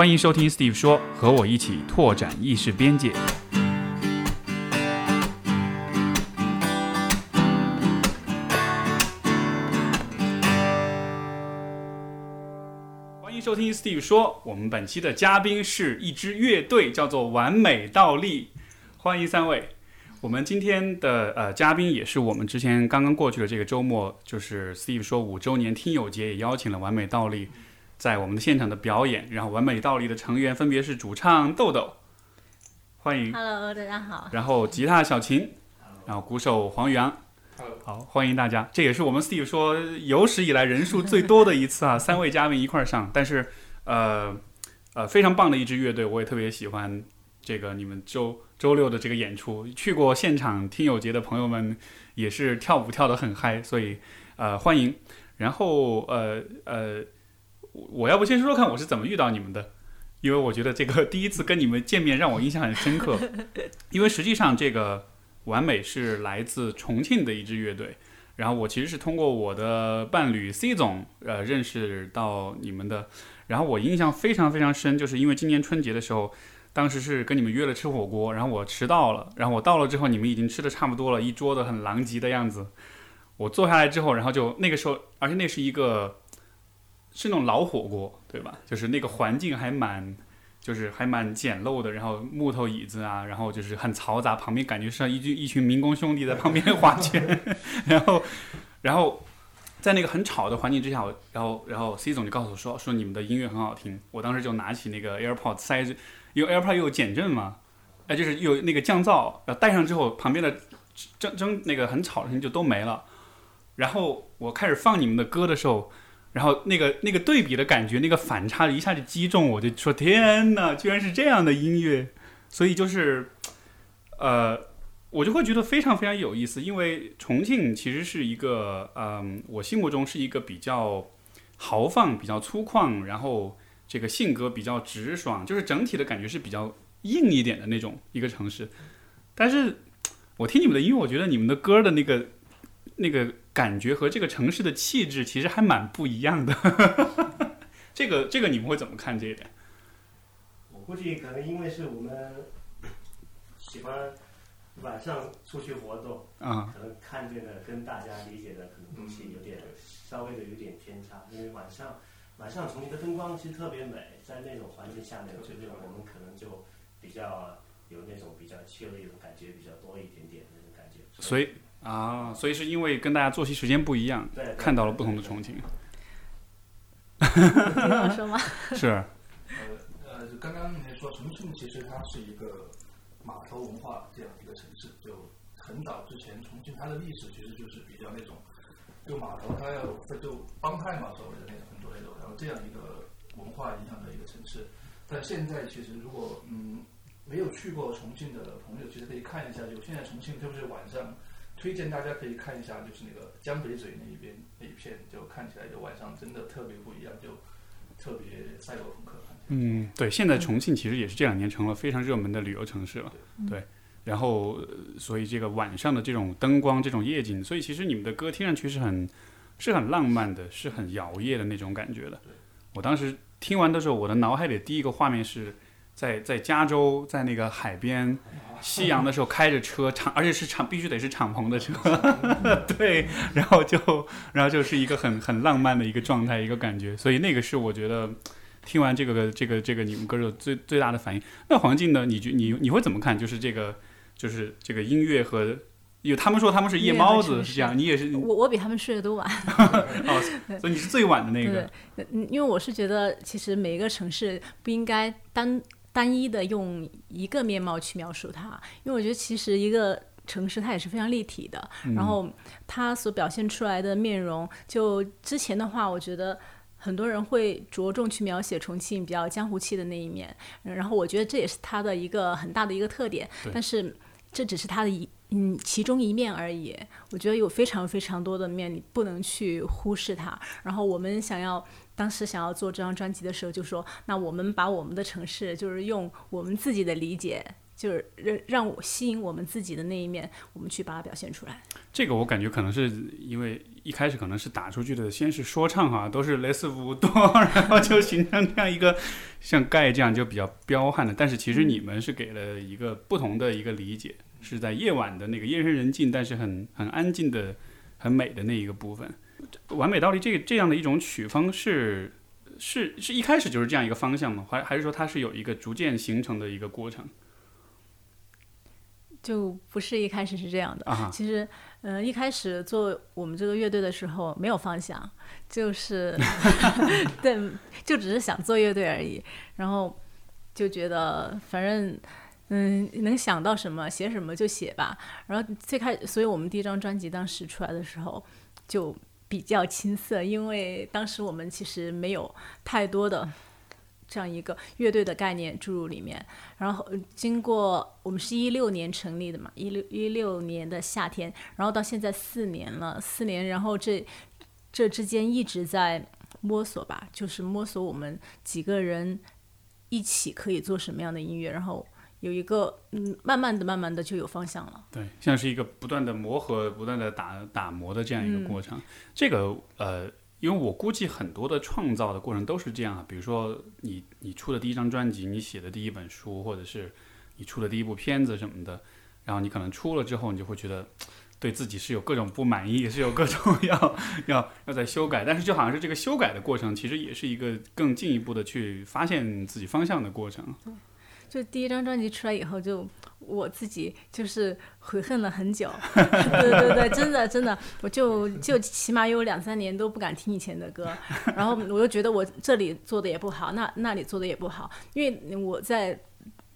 欢迎收听 Steve 说，和我一起拓展意识边界。欢迎收听 Steve 说，我们本期的嘉宾是一支乐队，叫做完美倒立。欢迎三位。我们今天的呃嘉宾也是我们之前刚刚过去的这个周末，就是 Steve 说五周年听友节，也邀请了完美倒立在我们的现场的表演。然后完美倒立的成员分别是主唱豆豆，欢迎，Hello，大家好。然后吉他小琴，然后鼓手黄宇阳。好，欢迎大家！这也是我们 Steve 说有史以来人数最多的一次啊，三位嘉宾一块儿上。但是，呃，呃，非常棒的一支乐队，我也特别喜欢这个你们周周六的这个演出。去过现场听友节的朋友们也是跳舞跳得很嗨，所以呃欢迎。然后呃呃，我要不先说说看我是怎么遇到你们的，因为我觉得这个第一次跟你们见面让我印象很深刻，因为实际上这个。完美是来自重庆的一支乐队，然后我其实是通过我的伴侣 C 总呃认识到你们的，然后我印象非常非常深，就是因为今年春节的时候，当时是跟你们约了吃火锅，然后我迟到了，然后我到了之后，你们已经吃的差不多了，一桌子很狼藉的样子，我坐下来之后，然后就那个时候，而且那是一个是那种老火锅，对吧？就是那个环境还蛮。就是还蛮简陋的，然后木头椅子啊，然后就是很嘈杂，旁边感觉像一群一群民工兄弟在旁边划拳，然后，然后在那个很吵的环境之下，我然后然后 C 总就告诉我说说你们的音乐很好听，我当时就拿起那个 AirPod 塞着，因为 AirPod 又有减震嘛，哎就是有那个降噪，然后戴上之后旁边的争争那个很吵的声音就都没了，然后我开始放你们的歌的时候。然后那个那个对比的感觉，那个反差一下就击中我，就说天哪，居然是这样的音乐，所以就是，呃，我就会觉得非常非常有意思，因为重庆其实是一个，嗯，我心目中是一个比较豪放、比较粗犷，然后这个性格比较直爽，就是整体的感觉是比较硬一点的那种一个城市。但是我听你们的音乐，我觉得你们的歌的那个那个。感觉和这个城市的气质其实还蛮不一样的，这个这个你们会怎么看这一点？我估计可能因为是我们喜欢晚上出去活动，啊、可能看见的跟大家理解的可能东西有点稍微的有点偏差，因为晚上晚上重庆的灯光其实特别美，在那种环境下面，我觉得我们可能就比较有那种比较 chill 的感觉比较多一点点那种感觉，所以啊，所以是因为跟大家作息时间不一样，对对看到了不同的重庆，听我说吗？是呃呃，刚刚你说重庆其实它是一个码头文化这样一个城市，就很早之前重庆它的历史其实就是比较那种，就码头它要就帮派嘛所谓的那种很多那种，然后这样一个文化影响的一个城市。但现在其实如果嗯没有去过重庆的朋友，其实可以看一下，就现在重庆特别是晚上。推荐大家可以看一下，就是那个江北嘴那一边那一片，就看起来就晚上真的特别不一样，就特别赛博朋克。嗯，对，现在重庆其实也是这两年成了非常热门的旅游城市了，对。然后，呃所以这个晚上的这种灯光、这种夜景，所以其实你们的歌听上去是很是很浪漫的，是很摇曳的那种感觉的。我当时听完的时候，我的脑海里第一个画面是在在加州，在那个海边。夕阳的时候开着车敞，而且是敞，必须得是敞篷的车，对，然后就，然后就是一个很很浪漫的一个状态，一个感觉，所以那个是我觉得听完这个这个这个你们歌手最最大的反应。那黄静呢？你觉你你会怎么看？就是这个就是这个音乐和，有他们说他们是夜猫子是这样，你也是我我比他们睡得都晚。哦，所以你是最晚的那个。嗯，因为我是觉得其实每一个城市不应该单。单一的用一个面貌去描述它，因为我觉得其实一个城市它也是非常立体的，嗯、然后它所表现出来的面容，就之前的话，我觉得很多人会着重去描写重庆比较江湖气的那一面，然后我觉得这也是它的一个很大的一个特点，但是这只是它的一嗯其中一面而已。我觉得有非常非常多的面，你不能去忽视它。然后我们想要。当时想要做这张专辑的时候，就说：“那我们把我们的城市，就是用我们自己的理解，就是让让我吸引我们自己的那一面，我们去把它表现出来。”这个我感觉可能是因为一开始可能是打出去的，先是说唱哈，都是类似舞动，然后就形成这样一个像盖这样就比较彪悍的。但是其实你们是给了一个不同的一个理解，是在夜晚的那个夜深人静，但是很很安静的、很美的那一个部分。完美倒立这这样的一种曲风是是是一开始就是这样一个方向吗？还还是说它是有一个逐渐形成的一个过程？就不是一开始是这样的。啊其实，呃，一开始做我们这个乐队的时候没有方向，就是 对，就只是想做乐队而已。然后就觉得反正嗯能想到什么写什么就写吧。然后最开，所以我们第一张专辑当时出来的时候就比较青涩，因为当时我们其实没有太多的。这样一个乐队的概念注入里面，然后经过我们是一六年成立的嘛，一六一六年的夏天，然后到现在四年了，四年，然后这这之间一直在摸索吧，就是摸索我们几个人一起可以做什么样的音乐，然后有一个嗯，慢慢的、慢慢的就有方向了。对，像是一个不断的磨合、不断的打打磨的这样一个过程。这个呃，因为我估计很多的创造的过程都是这样啊，比如说你你出的第一张专辑，你写的第一本书，或者是你出的第一部片子什么的，然后你可能出了之后，你就会觉得。对自己是有各种不满意，是有各种 要要要在修改，但是就好像是这个修改的过程，其实也是一个更进一步的去发现自己方向的过程。就第一张专辑出来以后，就我自己就是悔恨了很久，对对对，真的真的，我就就起码有两三年都不敢听以前的歌，然后我又觉得我这里做的也不好，那那里做的也不好，因为我在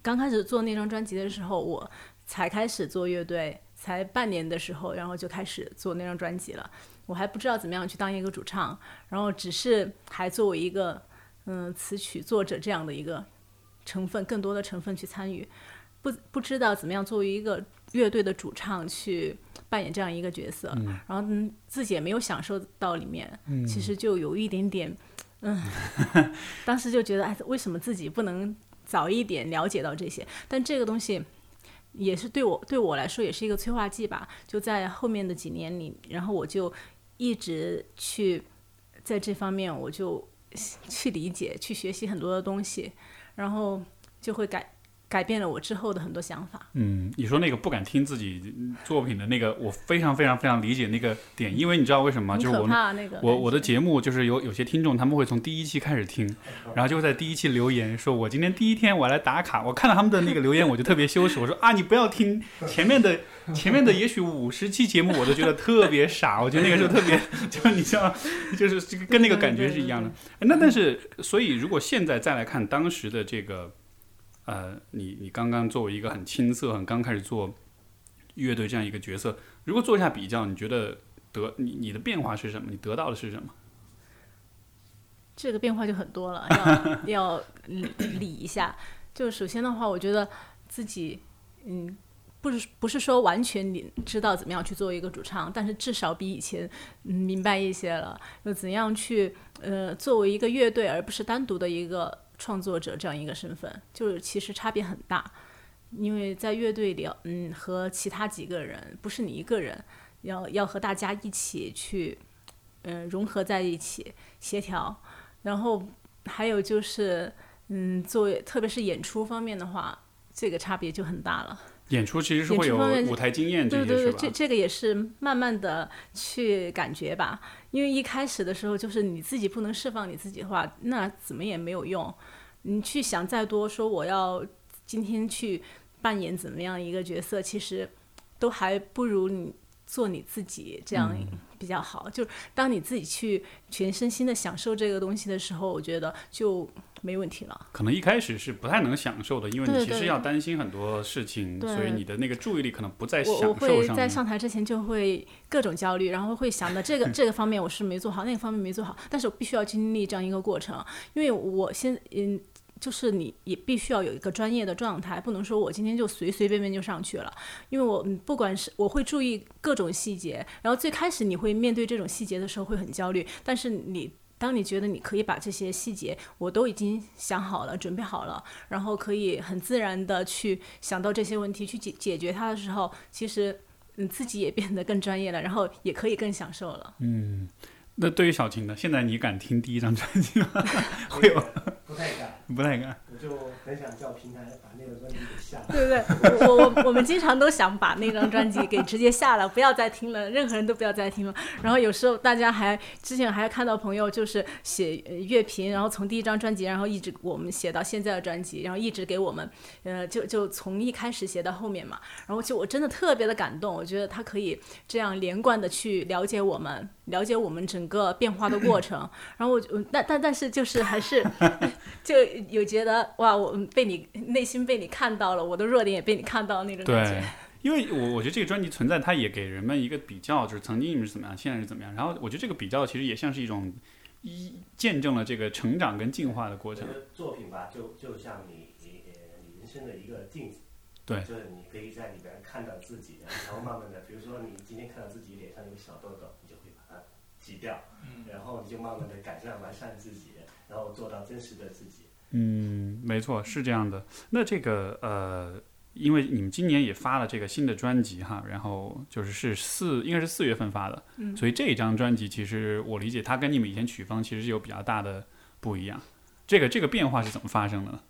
刚开始做那张专辑的时候，我才开始做乐队，才半年的时候，然后就开始做那张专辑了，我还不知道怎么样去当一个主唱，然后只是还作为一个嗯词曲作者这样的一个。成分更多的成分去参与，不不知道怎么样作为一个乐队的主唱去扮演这样一个角色，然后嗯自己也没有享受到里面，其实就有一点点，嗯，当时就觉得哎，为什么自己不能早一点了解到这些？但这个东西也是对我对我来说也是一个催化剂吧。就在后面的几年里，然后我就一直去在这方面，我就 去理解、去学习很多的东西。然后就会改改变了我之后的很多想法。嗯，你说那个不敢听自己作品的那个，我非常非常非常理解那个点，因为你知道为什么吗？就是我那个我我的节目就是有有些听众他们会从第一期开始听，然后就会在第一期留言说，我今天第一天我来打卡，我看到他们的那个留言我就特别羞耻，我说啊你不要听前面的 前面的也许五十期节目我都觉得特别傻，我觉得那个时候特别就你知道就是这个跟那个感觉是一样的。那但是所以如果现在再来看当时的这个。呃，你你刚刚作为一个很青涩、很刚开始做乐队这样一个角色，如果做一下比较，你觉得得你你的变化是什么？你得到的是什么？这个变化就很多了，要 要理理一下。就首先的话，我觉得自己嗯，不是不是说完全你知道怎么样去做一个主唱，但是至少比以前嗯明白一些了，就怎样去呃作为一个乐队，而不是单独的一个。创作者这样一个身份，就是其实差别很大，因为在乐队里，嗯，和其他几个人不是你一个人，要要和大家一起去，嗯，融合在一起，协调。然后还有就是，嗯，作为特别是演出方面的话，这个差别就很大了。演出其实是会有舞台经验，对对对，这这个也是慢慢的去感觉吧。因为一开始的时候，就是你自己不能释放你自己的话，那怎么也没有用。你去想再多，说我要今天去扮演怎么样一个角色，其实都还不如你做你自己这样比较好。就当你自己去全身心的享受这个东西的时候，我觉得就。没问题了。可能一开始是不太能享受的，因为你其实要担心很多事情，所以你的那个注意力可能不在享受上。我会在上台之前就会各种焦虑，然后会想到这个 这个方面我是没做好，那个方面没做好，但是我必须要经历这样一个过程，因为我先嗯，就是你也必须要有一个专业的状态，不能说我今天就随随便便就上去了，因为我不管是我会注意各种细节，然后最开始你会面对这种细节的时候会很焦虑，但是你。当你觉得你可以把这些细节我都已经想好了、准备好了，然后可以很自然的去想到这些问题去解解决它的时候，其实你自己也变得更专业了，然后也可以更享受了。嗯，那对于小晴呢？现在你敢听第一张专辑吗？会有不太敢，不太敢。我就很想叫平台把那个专辑给下了。对不对？我我我们经常都想把那张专辑给直接下了，不要再听了，任何人都不要再听了。然后有时候大家还之前还看到朋友就是写呃乐评，然后从第一张专辑，然后一直我们写到现在的专辑，然后一直给我们，呃，就就从一开始写到后面嘛。然后就我真的特别的感动，我觉得他可以这样连贯的去了解我们，了解我们整个变化的过程。然后我就但但但是就是还是 就有觉得哇，我被你内心被你看到了，我的弱点也被你看到那种感对觉。因为我我觉得这个专辑存在，它也给人们一个比较，就是曾经你们是怎么样，现在是怎么样。然后我觉得这个比较其实也像是一种一见证了这个成长跟进化的过程作品吧，就就像你你呃你人生的一个镜子，对就是你可以在里边看到自己，然后慢慢的，比如说你今天看到自己脸上有个小痘痘，挤掉，嗯，然后你就慢慢的改善完善自己，然后做到真实的自己。嗯，没错，是这样的。那这个呃，因为你们今年也发了这个新的专辑哈，然后就是是四，应该是四月份发的，嗯所以这一张专辑其实我理解它跟你们以前曲风其实是有比较大的不一样。这个这个变化是怎么发生的呢？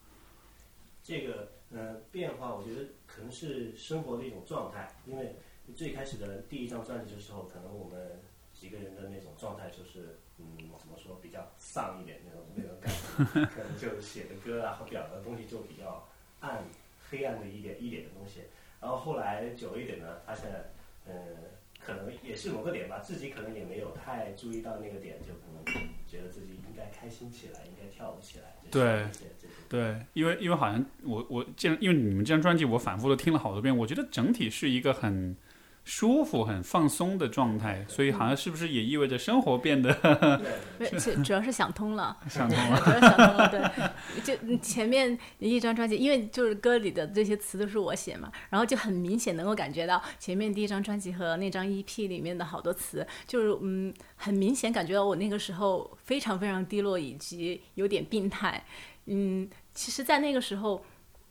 这个呃变化，我觉得可能是生活的一种状态，因为最开始的第一张专辑的时候，可能我们几个人的那种状态就是，嗯，怎么说，比较丧一点那种那种感觉，可能就写的歌啊和表达的东西就比较暗、黑暗的一点一点的东西。然后后来久一点呢，发现，呃，可能也是某个点吧，自己可能也没有太注意到那个点，就可能觉得自己应该开心起来，应该跳舞起来，对。对，因为因为好像我我这样，因为你们这张专辑我反复的听了好多遍，我觉得整体是一个很舒服、很放松的状态，所以好像是不是也意味着生活变得对，对，主主要是想通了。想通了？主要想通了，对，就嗯前面一张专辑，因为就是歌里的这些词都是我写嘛，然后就很明显能够感觉到前面第一张专辑和那张 EP 里面的好多词，就是嗯，很明显感觉到我那个时候非常非常低落，以及有点病态。嗯，其实，在那个时候，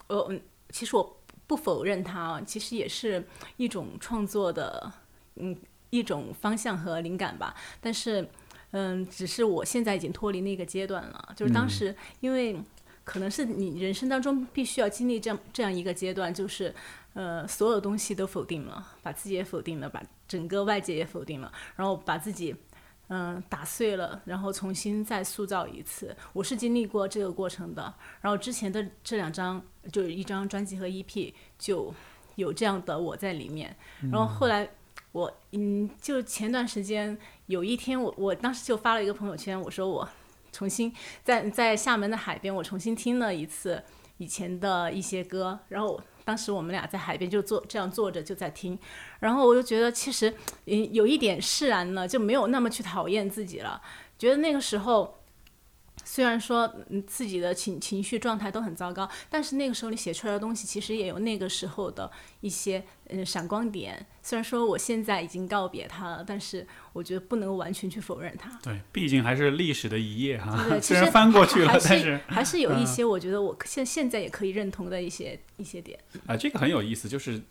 呃，嗯其实我不否认它啊，其实也是一种创作的，嗯，一种方向和灵感吧。但是，嗯，只是我现在已经脱离那个阶段了。就是当时，因为可能是你人生当中必须要经历这样这样一个阶段，就是呃，所有东西都否定了，把自己也否定了，把整个外界也否定了，然后把自己。嗯，打碎了，然后重新再塑造一次。我是经历过这个过程的。然后之前的这两张，就一张专辑和 EP，就有这样的我在里面。然后后来我，嗯，就前段时间有一天我，我当时就发了一个朋友圈，我说我重新在在厦门的海边，我重新听了一次以前的一些歌，然后当时我们俩在海边就坐这样坐着就在听，然后我就觉得其实嗯有一点释然了，就没有那么去讨厌自己了，觉得那个时候。虽然说嗯自己的情情绪状态都很糟糕，但是那个时候你写出来的东西其实也有那个时候的一些嗯闪光点。虽然说我现在已经告别他了，但是我觉得不能完全去否认他。对，毕竟还是历史的一页哈 虽然翻过去了，但是还是有一嗯些我觉得我现现在也可以认同的一些一些点。啊，这个很有意思，就是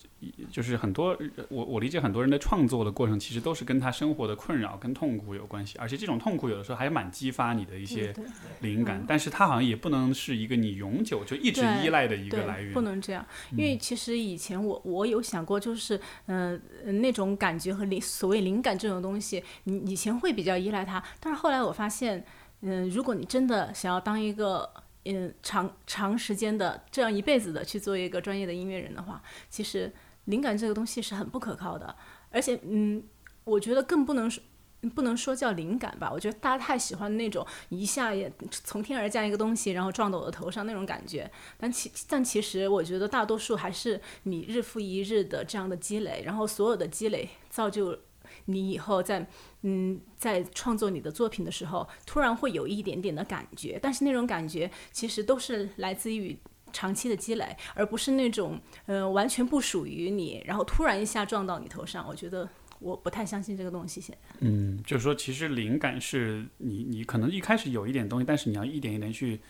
就是很多我我理解很多人的创作的过程，其实都是跟他生活的困扰跟痛苦有关系，而且这种痛苦有的时候还蛮激发你的一些灵感，嗯但是它好像也不能是一个你永久就一直依赖的一个来，源不。能这样，因为其实以前我我有想过，我就是嗯、那种感觉和灵所谓灵感这种东西，你以前会比较依赖它，但是后来我发现，嗯、如果你真的想要当一个嗯长长时间的这样一辈子的去做一个专业的音乐人的话，其实灵感这个东西是很不可靠的，而且嗯，我觉得更不能说。不能说叫灵感吧，我觉得大家太喜欢那种一下也从天而降一个东西，然后撞到我的头上那种感觉。但其但其实我觉得大多数还是你日复一日的这样的积累，然后所有的积累造就你以后在嗯在创作你的作品的时候，突然会有一点点的感觉，但是那种感觉其实都是来自于。长期的积累，而不是那种呃完全不属于你，然后突然一下撞到你头上。我觉得我不太相信这个东西。现在嗯，就是说，其实灵感是你你可能一开始有一点东西，但是你要一点一点去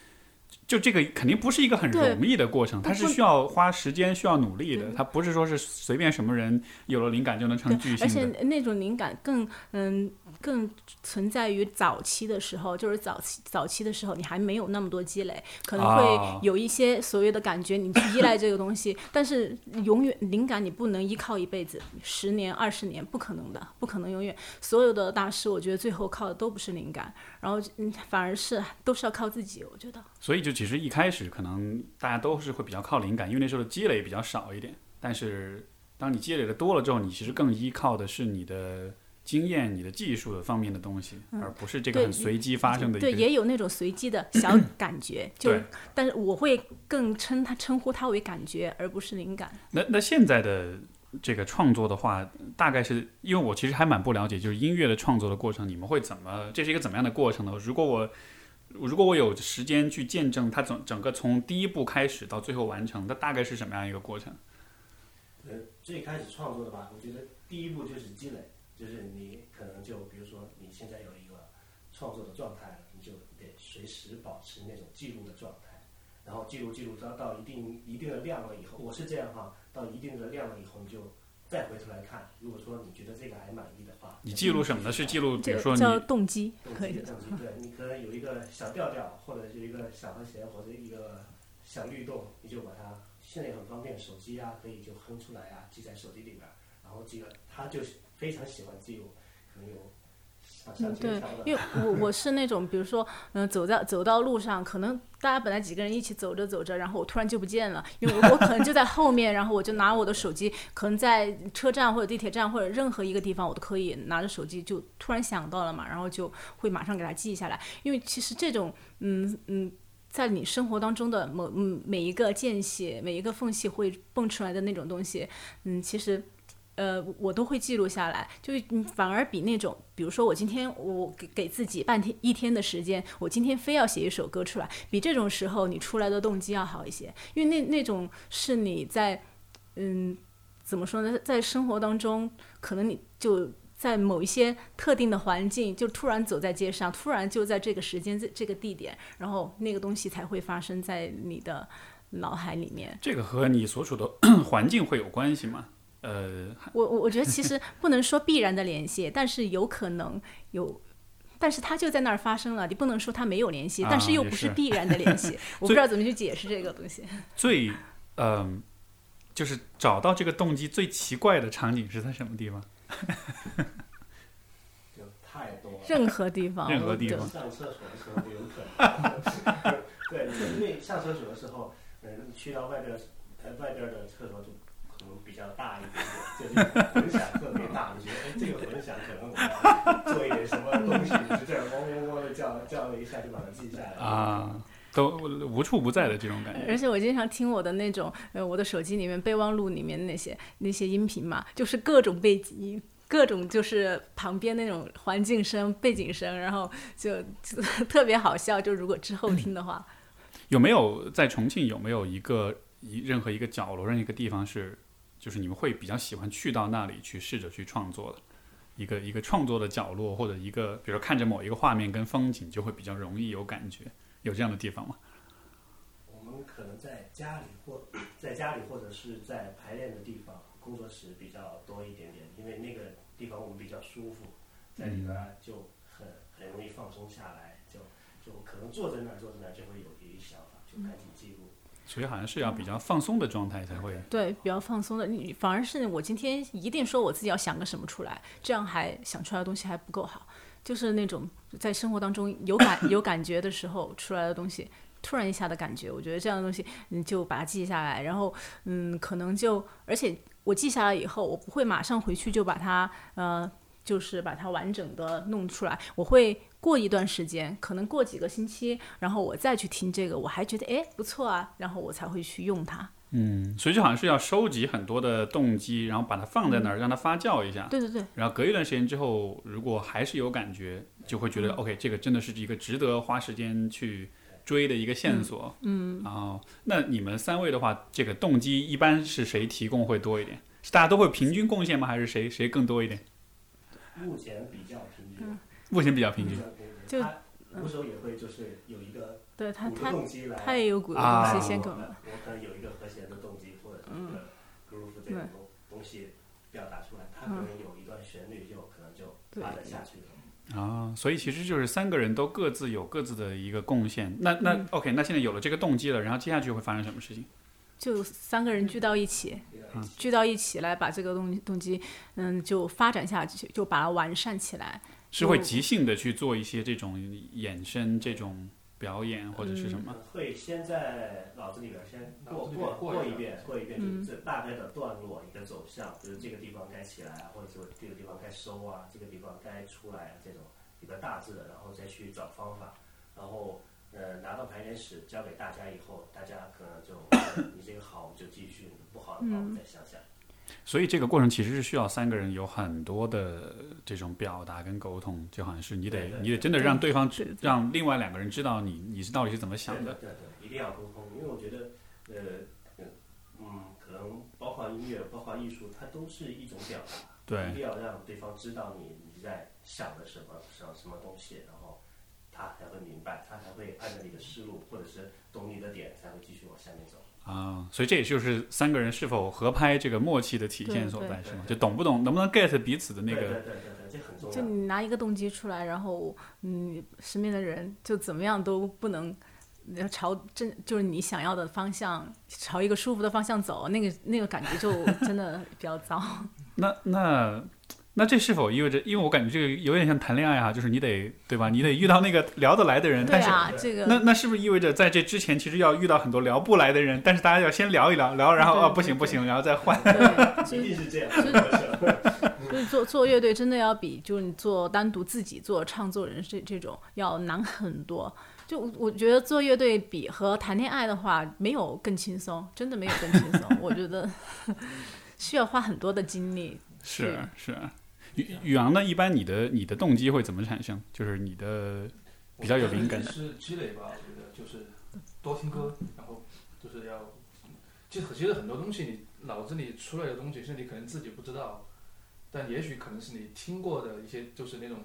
就这个肯定不是一个很容易的过程，它是需要花时间、需要努力的。它不是说是随便什么人有了灵感就能成巨星，而且。那种灵感更嗯更存在于早期的时候，就是早期早期的时候，你还没有那么多积累，可能啊会有一些所谓的感觉，你去依赖这个东西，但是永远灵感你不能依靠一辈子，十年二十年不可能的，不可能永远。所有的大师，我觉得最后靠的都不是灵感，然后嗯反而是都是要靠自己，我觉得。所以就其实一开始可能大家都是会比较靠灵感，因为那时候的积累比较少一点。但是当你积累的多了之后，你其实更依靠的是你的经验、你的技术的方面的东西，而不是这个很随机发生的一对，个。也有那种随机的 小感觉，就对，但是我会更称它称呼它为感觉，而不是灵感。那那现在的这个创作的话，大概是因为我其实还蛮不了解，就是音乐的创作的过程，你们会怎么？这是一个怎么样的过程呢？如果我如果我有时间去见证它整整个从第一步开始到最后完成，它大概是什么样一个过程？呃，最开始创作的吧，我觉得第一步就是积累，就是你可能就比如说你现在有一个创作的状态，你就得随时保持那种记录的状态，然后记录记录到到一定一定的量了以后，我是这样哈，到一定的量了以后，你就再回头来看，如果说你觉得这个还满意的话，你记录什么呢？是记录，比如说你这个叫动机，动可以机的动机，对你可能有一个小调调，或者是一个小和弦，或者一个小律动，你就把它现在也很方便，手机啊可以就哼出来啊，记在手机里边儿，然后这个，他就是非常喜欢记录，可能有嗯，对因为我我是那种，比如说，嗯、走在走到路上，可能大家本来几个人一起走着走着，然后我突然就不见了，因为我我可能就在后面，然后我就拿我的手机，可能在车站或者地铁站或者任何一个地方，我都可以拿着手机就突然想到了嘛，然后就会马上给它记下来，因为其实这种，嗯嗯。在你生活当中的某嗯每一个间隙，每一个缝隙会蹦出来的那种东西，嗯，其实呃，我都会记录下来，就是反而比那种，比如说我今天我给给自己半天一天的时间，我今天非要写一首歌出来，比这种时候你出来的动机要好一些，因为那那种是你在嗯怎么说呢，在生活当中，可能你就在某一些特定的环境，就突然走在街上，突然就在这个时间这这个地点，然后那个东西才会发生在你的脑海里面。这个和你所处的环境会有关系吗？呃，我我我觉得其实不能说必然的联系，但是有可能有，但是它就在那儿发生了，你不能说它没有联系，啊但是又不是必然的联系，我不知道怎么去解释这个东西。最嗯、就是找到这个动机最奇怪的场景是在什么地方？就太多了。任何地方，任何地方上厕所的时候就有可能，对，就因为上厕所的时候，嗯，你去到外边外边儿的厕所就可能比较大一点点，就是混响特别大，你觉得哎，这个混响可能我要做一点什么东西，你就这样嗡嗡嗡的叫叫了一下，就把它记下来。啊，都无处不在的这种感觉。而且我经常听我的那种，呃，我的手机里面备忘录里面那些那些音频嘛，就是各种背景音，各种就是旁边那种环境声、背景声，然后就就 特别好笑。就如果之后听的话，有没有在重庆有没有一个一任何一个角落、任何一个地方是，就是你们会比较喜欢去到那里去试着去创作的一个一个创作的角落，或者一个比如说看着某一个画面跟风景就会比较容易有感觉，有这样的地方吗？我们可能在家里或在家里或者是在排练的地方，工作室比较多一点点，因为那个地方我们比较舒服，在里边儿就很很容易放松下来，就就可能坐在那儿坐在那儿就会有一想法，就赶紧记录。所以好像是要比较放松的状态才会。对，比较放松的，你反而是我今天一定说我自己要想个什么出来，这样还想出来的东西还不够好，就是那种在生活当中有感 有感觉的时候出来的东西，突然一下的感觉，我觉得这样的东西你就把它记下来，然后嗯，可能就而且我记下来以后，我不会马上回去就把它呃。就是把它完整的弄出来，我会过一段时间，可能过几个星期，然后我再去听这个，我还觉得哎不错啊，然后我才会去用它。嗯，所以就好像是要收集很多的动机，然后把它放在那儿，让它发酵一下。对对对，然后隔一段时间之后，如果还是有感觉，就会觉得 OK，这个真的是一个值得花时间去追的一个线索。嗯，然后，那你们三位的话，这个动机一般是谁提供会多一点？是大家都会平均贡献吗？还是谁谁更多一点？目前比较平均，目前比较平均。就他鼓手也会就是有一个对他他。他也有鼓的啊东西先给我我们。我可能有一个和弦的动机或者一个 groove 这种东东西表达出来，他可能有一段旋律就可能就发展下去了。啊，所以其实就是三个人都各自有各自的一个贡献。那那 OK，那现在有了这个动机了，然后接下去会发生什么事情？就三个人聚到一起，聚到一起来把这个动动机，嗯，就发展下去，就把它完善起来。是会即兴的去做一些这种衍生、这种表演或者是什么？会先在脑子里边先过过过一遍过一遍，就是这大概的段落一个走向，就是这个地方该起来啊，或者说这个地方该收啊，这个地方该出来啊，这种一个大致的，然后再去找方法，然后呃拿到排练室交给大家以后，大家可能就 你这个好我们就继续，不好的话我们再想想。所以这个过程其实是需要三个人有很多的这种表达跟沟通，就好像是你得你得真的让对方对对让另外两个人知道你你是到底是怎么想的。对对，一定要沟通，因为我觉得，呃，呃嗯，可能包括音乐，包括艺术，它都是一种表达，对一定要让对方知道你你在想的什么想什么东西，然后他才会明白，他才会按照你的思路，或者是懂你的点，才会继续往下面走。啊，所以这也就是三个人是否合拍这个默契的体现所在，是吗？就懂不懂，能不能 get 彼此的那个对对对对对，这很重就。你拿一个动机出来，然后嗯，身边的人就怎么样都不能要朝正就是你想要的方向，朝一个舒服的方向走，那个那个感觉就真的比较糟。那那那这是否意味着？因为我感觉这个有点像谈恋爱哈、就是你得对吧？你得遇到那个聊得来的人，对但是啊，这个那那是不是意味着在这之前其实要遇到很多聊不来的人？但是大家要先聊一聊，聊然后啊哦不行不行，然后再换。对，一定是这样。所以 做做乐队真的要比就是你做单独自己做唱作人这这种要难很多。就我我觉得做乐队比和谈恋爱的话没有更轻松，真的没有更轻松。我觉得 需要花很多的精力。是是。宇宇昂呢？一般你的你的动机会怎么产生？就是你的比较有灵感的是积累吧，我觉得就是多听歌，然后就是要，其实其实很多东西你脑子里出来的东西是你可能自己不知道，但也许可能是你听过的一些就是那种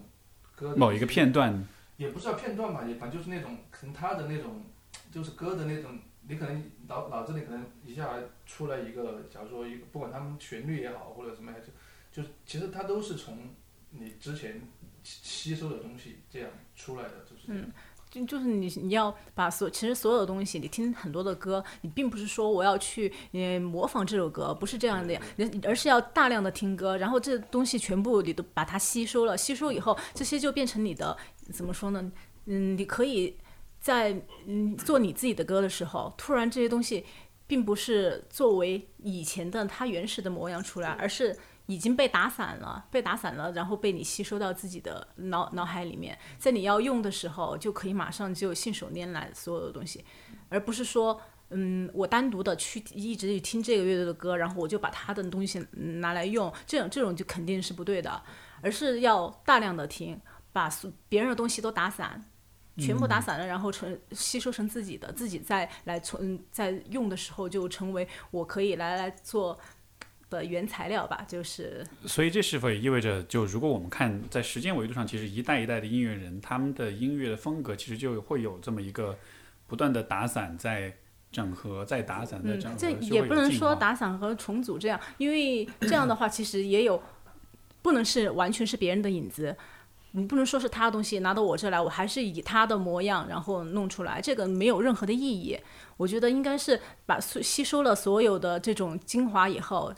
歌某一个片段，也不是叫片段吧，也反正就是那种可能他的那种就是歌的那种，你可能脑脑子里可能一下出来一个，假如说一个不管他们旋律也好或者什么，就就是其实它都是从你之前吸吸收的东西这样出来的，就是这样。嗯就就是你你要把所其实所有的东西，你听很多的歌，你并不是说我要去呃模仿这首歌，不是这样的呀，人而是要大量的听歌，然后这东西全部你都把它吸收了，吸收以后，这些就变成你的怎么说呢？嗯，你可以在嗯做你自己的歌的时候，突然这些东西并不是作为以前的它原始的模样出来，而是已经被打散了，被打散了，然后被你吸收到自己的脑脑海里面，在你要用的时候，就可以马上就信手拈来所有的东西，而不是说，嗯，我单独的去一直去听这个乐队的歌，然后我就把他的东西拿来用，这种这种就肯定是不对的，而是要大量的听，把别人的东西都打散。全部打散了，然后成吸收成自己的，自己再来存在用的时候就成为我可以来来做的原材料吧，就是所以这是否也意味着，就如果我们看在时间维度上，其实一代一代的音乐人，他们的音乐的风格其实就会有这么一个不断的打散在整合，再打散再嗯整合，，这也不能说打散和重组这样，因为这样的话其实也有不能是完全是别人的影子。你不能说是他的东西拿到我这来，我还是以他的模样然后弄出来，这个没有任何的意义。我觉得应该是把所吸收了所有的这种精华以后，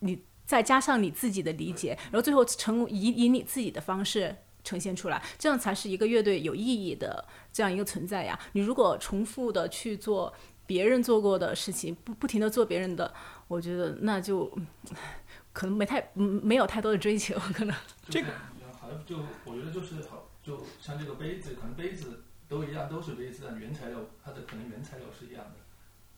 你再加上你自己的理解，然后最后成以以你自己的方式呈现出来，这样才是一个乐队有意义的这样一个存在呀。你如果重复的去做别人做过的事情，不不停的做别人的，我觉得那就 可能没太没有太多的追求，可能。这个就我觉得就是好，就像这个杯子，可能杯子都一样，都是杯子，但原材料它的可能原材料是一样的，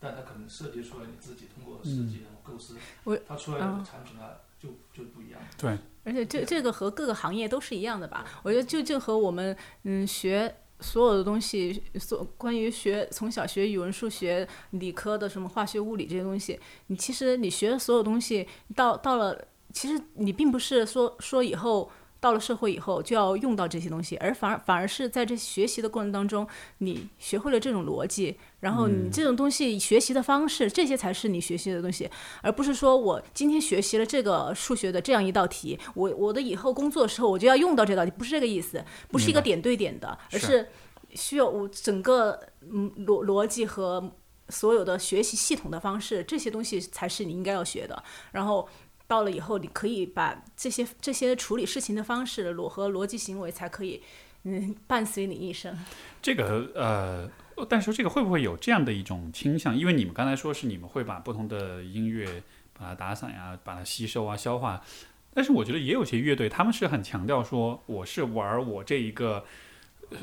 但它可能设计出来你自己通过设计然后构思，我它出来的嗯产品啊就就不一样。对，而且这这个和各个行业都是一样的吧？我觉得就就和我们嗯学所有的东西，所关于学从小学语文、数学、理科的什么化学、物理这些东西，你其实你学的所有东西到到了，其实你并不是说说以后到了社会以后就要用到这些东西，而反而反而是在这学习的过程当中，你学会了这种逻辑，然后你这种东西学习的方式，这些才是你学习的东西，而不是说我今天学习了这个数学的这样一道题，我我的以后工作的时候我就要用到这道题，不是这个意思，不是一个点对点的，而是需要我整个嗯逻逻辑和。所有的学习系统的方式，这些东西才是你应该要学的。然后到了以后，你可以把这些这些处理事情的方式逻和逻辑行为，才可以嗯伴随你一生。这个呃，但是这个会不会有这样的一种倾向？因为你们刚才说是你们会把不同的音乐把它打散呀，把它吸收啊、消化。但是我觉得也有些乐队，他们是很强调说，我是玩我这一个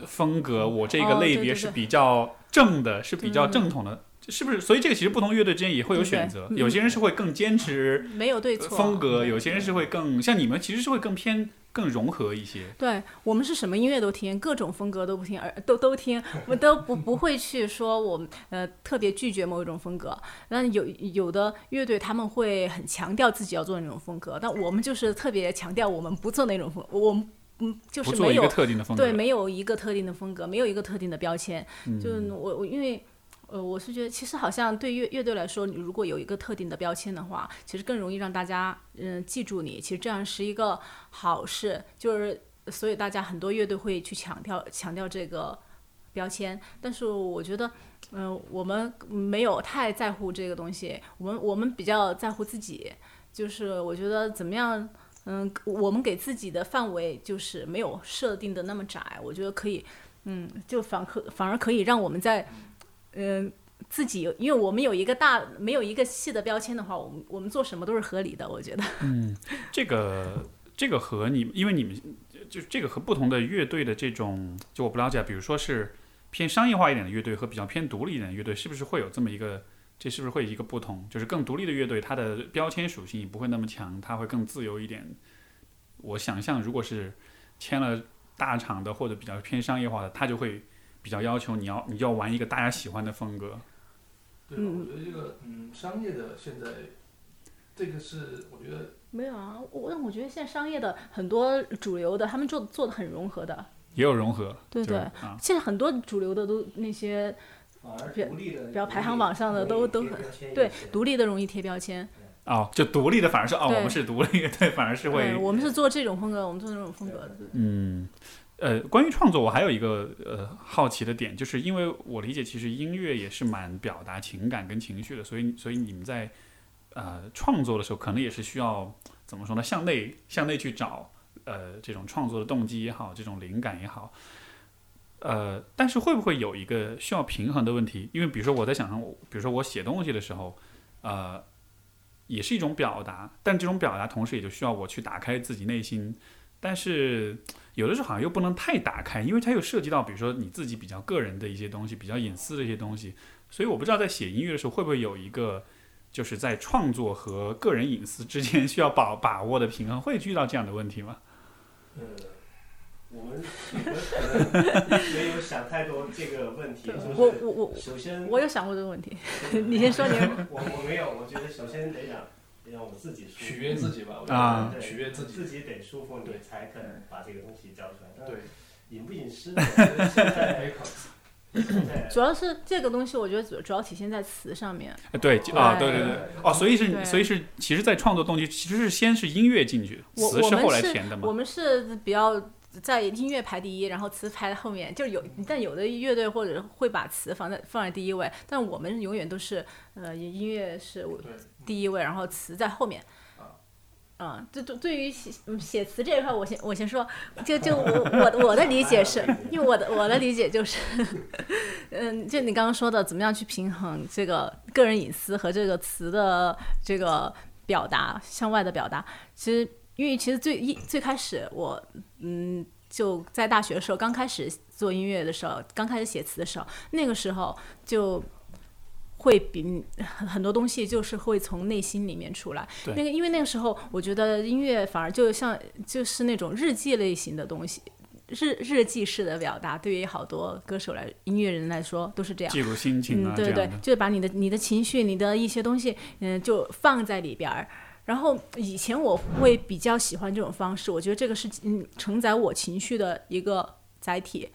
风格，我这个类别是比较正的，是比较正统的。是不是？所以这个其实不同乐队之间也会有选择。有些人是会更坚持没有对错风格，有些人是会更像你们，其实是会更偏更融合一些。对我们是什么音乐都听，各种风格都不听，而都都听，我们都不不会去说我们呃特别拒绝某一种风格。那有有的乐队他们会很强调自己要做那种风格，但我们就是特别强调我们不做那种风，我们嗯就是没有特定的风格，对，没有一个特定的风格，没有一个特定的标签。就我我因为。呃，我是觉得，其实好像对乐乐队来说，你如果有一个特定的标签的话，其实更容易让大家嗯记住你。其实这样是一个好事，就是所以大家很多乐队会去强调强调这个标签。但是我觉得，嗯，我们没有太在乎这个东西，我们我们比较在乎自己。就是我觉得怎么样，嗯，我们给自己的范围就是没有设定的那么窄，我觉得可以，嗯，就反可反而可以让我们在。嗯，自己因为我们有一个大没有一个细的标签的话，我们我们做什么都是合理的，我觉得。嗯，这个这个和你因为你们就这个和不同的乐队的这种，就我不了解，比如说是偏商业化一点的乐队和比较偏独立一点的乐队，是不是会有这么一个？这是不是会一个不同？就是更独立的乐队，它的标签属性也不会那么强，它会更自由一点。我想象，如果是签了大厂的或者比较偏商业化的，它就会。比较要求你要你要玩一个大家喜欢的风格。对，我觉得这个嗯，商业的现在这个是我觉得没有啊，我但我觉得现在商业的很多主流的，他们做做的很融合的，也有融合。对对，现在很多主流的都那些，比比较排行榜上的都都很对，独立的容易贴标签。哦，就独立的反而是哦，我们是独立的，对，反而是会。我们是做这种风格，我们做那种风格的。嗯。呃，关于创作，我还有一个呃好奇的点，就是因为我理解，其实音乐也是蛮表达情感跟情绪的，所以所以你们在呃创作的时候，可能也是需要怎么说呢？向内向内去找呃这种创作的动机也好，这种灵感也好，呃，但是会不会有一个需要平衡的问题？因为比如说我在想象，比如说我写东西的时候，呃，也是一种表达，但这种表达同时也就需要我去打开自己内心，但是。有的时候好像又不能太打开，因为它又涉及到，比如说你自己比较个人的一些东西，比较隐私的一些东西，所以我不知道在写音乐的时候会不会有一个，就是在创作和个人隐私之间 需要把把握的平衡，会遇到这样的问题吗？呃，我们可能没有想太多这个问题。我我我首先我有想过这个问题，你先说你。我我没有，我觉得首先得讲。让我自己取悦自己吧，啊，取悦自己，自己得舒服，你才可能把这个东西交出来。对，隐不隐私，现在没考主要是这个东西，我觉得主主要体现在词上面。对啊，对对对，哦，所以是，所以是，其实，在创作动机其实是先是音乐进去，词是后来填的嘛。我们是比较。在音乐排第一，然后词排在后面，就是有，但有的乐队或者会把词放在放在第一位，但我们永远都是，呃，音乐是第一位，然后词在后面。嗯，对对对于写写词这一块，我先我先说，就就我我我的理解是，因为我的我的理解就是，嗯，就你刚刚说的，怎么样去平衡这个个人隐私和这个词的这个表达向外的表达，其实。因为其实最一最开始我嗯就在大学的时候刚开始做音乐的时候，刚开始写词的时候，那个时候就会比很很多东西就是会从内心里面出来。那个因为那个时候我觉得音乐反而就像就是那种日记类型的东西，日日记式的表达，对于好多歌手来音乐人来说都是这样。记录心情啊，对对，就是把你的你的情绪、你的一些东西，嗯，就放在里边儿。然后以前我会比较喜欢这种方式，我觉得这个是嗯承载我情绪的一个载体。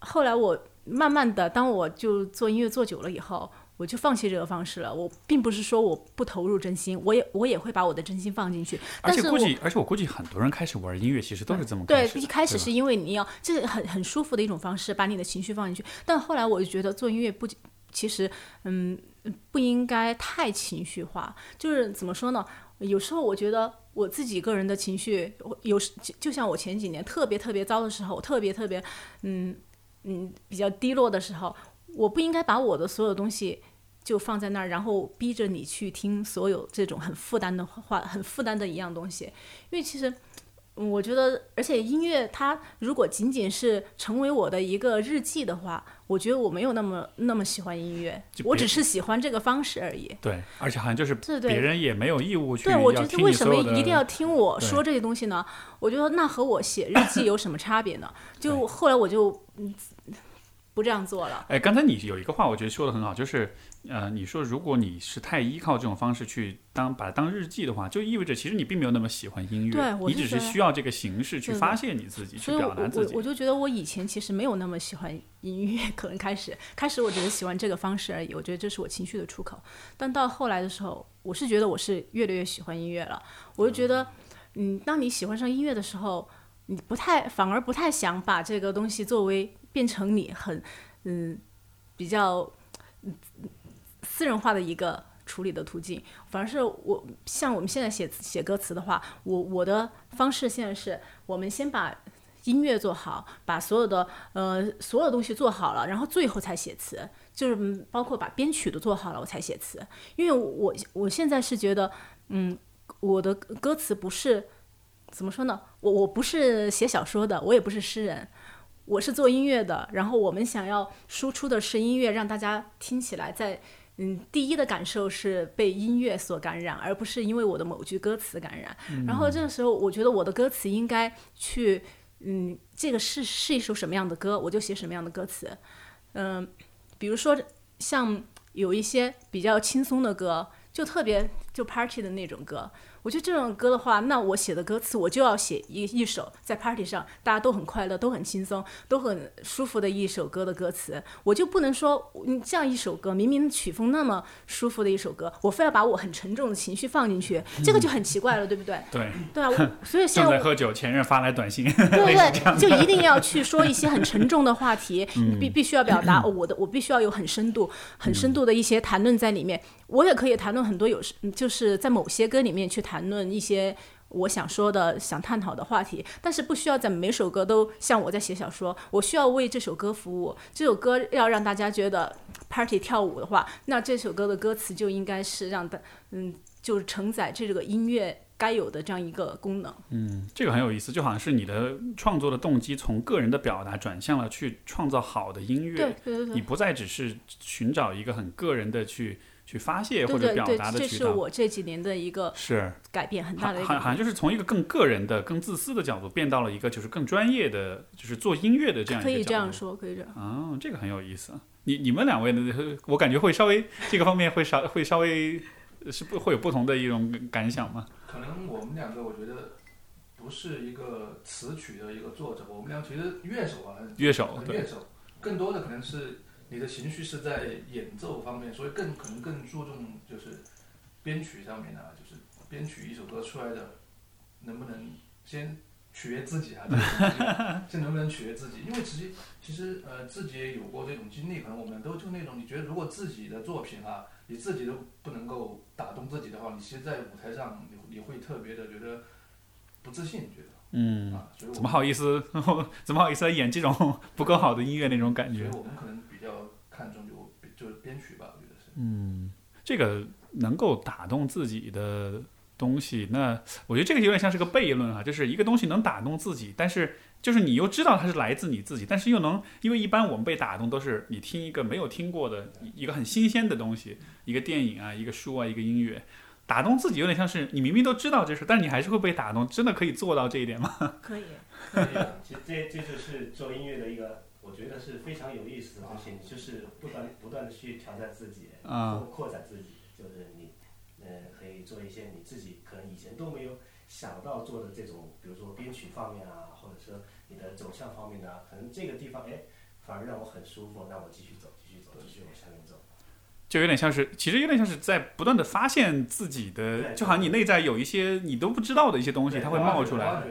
后来我慢慢的，当我就做音乐做久了以后，我就放弃这个方式了。我并不是说我不投入真心，我也我也会把我的真心放进去。而且估计，而且我估计很多人开始玩音乐，其实都是这么对。一开始是因为你要这是很很舒服的一种方式，把你的情绪放进去。但后来我就觉得做音乐不，其实嗯不应该太情绪化。就是怎么说呢？有时候我觉得我自己个人的情绪，我有时就就像我前几年特别特别糟的时候，我特别特别嗯嗯比较低落的时候，我不应该把我的所有东西。就放在那儿，然后逼着你去听所有这种很负担的话，很负担的一样东西，因为其实嗯我觉得，而且音乐它如果仅仅是成为我的一个日记的话，我觉得我没有那么那么喜欢音乐我只是喜欢这个方式而已。对，而且好像就是别人也没有义务去对，我觉得为什么一定要听我说这些东西呢？我觉得那和我写日记有什么差别呢？就后来我就嗯不这样做了。哎，刚才你有一个话，我觉得说的很好，就是呃，你说如果你是太依靠这种方式去当把它当日记的话，就意味着其实你并没有那么喜欢音乐，对你只是需要这个形式去发泄你自己，去表达自己。我我就觉得我以前其实没有那么喜欢音乐，可能开始开始我只是喜欢这个方式而已，我觉得这是我情绪的出口。但到后来的时候，我是觉得我是越来越喜欢音乐了。我就觉得，嗯，当你喜欢上音乐的时候，你不太反而不太想把这个东西作为变成你很嗯比较私人化的一个处理的途径，反而是我像我们现在写写歌词的话，我我的方式现在是我们先把音乐做好，把所有的呃所有东西做好了，然后最后才写词，就是包括把编曲都做好了，我才写词。因为我我现在是觉得，嗯，我的歌词不是怎么说呢？我我不是写小说的，我也不是诗人。我是做音乐的，然后我们想要输出的是音乐，让大家听起来在嗯，第一的感受是被音乐所感染，而不是因为我的某句歌词感染。然后这个时候，我觉得我的歌词应该去，嗯，这个是是一首什么样的歌，我就写什么样的歌词。嗯，比如说像有一些比较轻松的歌，就特别就 party 的那种歌。我觉得这种歌的话，那我写的歌词我就要写一一首在 party 上大家都很快乐、都很轻松、都很舒服的一首歌的歌词，我就不能说你这样一首歌明明曲风那么舒服的一首歌，我非要把我很沉重的情绪放进去，这个就很奇怪了，对不对？对，对啊，我 所以现在我正在喝酒，前任发来短信，对 对，就一定要去说一些很沉重的话题，必必须要表达、哦我的，我必须要有很深度、很深度的一些谈论在里面。我也可以谈论很多有时，就是在某些歌里面去谈论一些我想说的、想探讨的话题，但是不需要在每首歌都像我在写小说。我需要为这首歌服务，这首歌要让大家觉得 party 跳舞的话，那这首歌的歌词就应该是让的嗯，就是承载这个音乐该有的这样一个功能。嗯这个很有意思，就好像是你的创作的动机从个人的表达转向了去创造好的音乐，对对对对。你不再只是寻找一个很个人的去去发泄或者表达的渠道。这是我这几年的一个是，改变，很大的一个。好好像就是从一个更个人的、更自私的角度，变到了一个就是更专业的，就是做音乐的这样一可个角度。以这样说，可以这样。哦，这个很有意思。你你们两位呢？我感觉会稍微这个方面会稍会稍微是不会有不同的一种感想吗？可能我们两个，我觉得不是一个词曲的一个作者，我们俩其实乐手啊，乐手乐手，更多的可能是你的情绪是在演奏方面，所以更可能更注重就是编曲上面啊，就是编曲一首歌出来的能不能先取悦自己啊，这个东西这能不能取悦自己？因为其实其实呃自己也有过这种经历，可能我们都就那种你觉得如果自己的作品啊，你自己都不能够打动自己的话，你其实，在舞台上你你会特别的觉得不自信，觉得嗯，啊，所以怎么好意思？怎么好意思来演这种 不够好的音乐那种感觉所以？我们可能比较看重就就是编曲吧，我觉得是。嗯，这个能够打动自己的东西，那我觉得这个有点像是个悖论啊，就是一个东西能打动自己，但是就是你又知道它是来自你自己，但是又能，因为一般我们被打动都是你听一个没有听过的一个很新鲜的东西，一个电影啊，一个书啊，一个音乐。打动自己有点像是你明明都知道这事，但是你还是会被打动，真的可以做到这一点吗？可以，这这就是做音乐的一个，我觉得是非常有意思的东西，你就是不断不断的去挑战自己，啊扩扩展自己，就是你呃可以以做一些你自己可能以前都没有想到做的这种，比如说编曲方面啊，或者说你的走向方面的啊，可能这个地方哎，反而让我很舒服，那我继续走，继续走，继续往下面走。就有点像是，其实有点像是在不断的发现自己的，就好像你内在有一些你都不知道的一些东西，它会冒出来。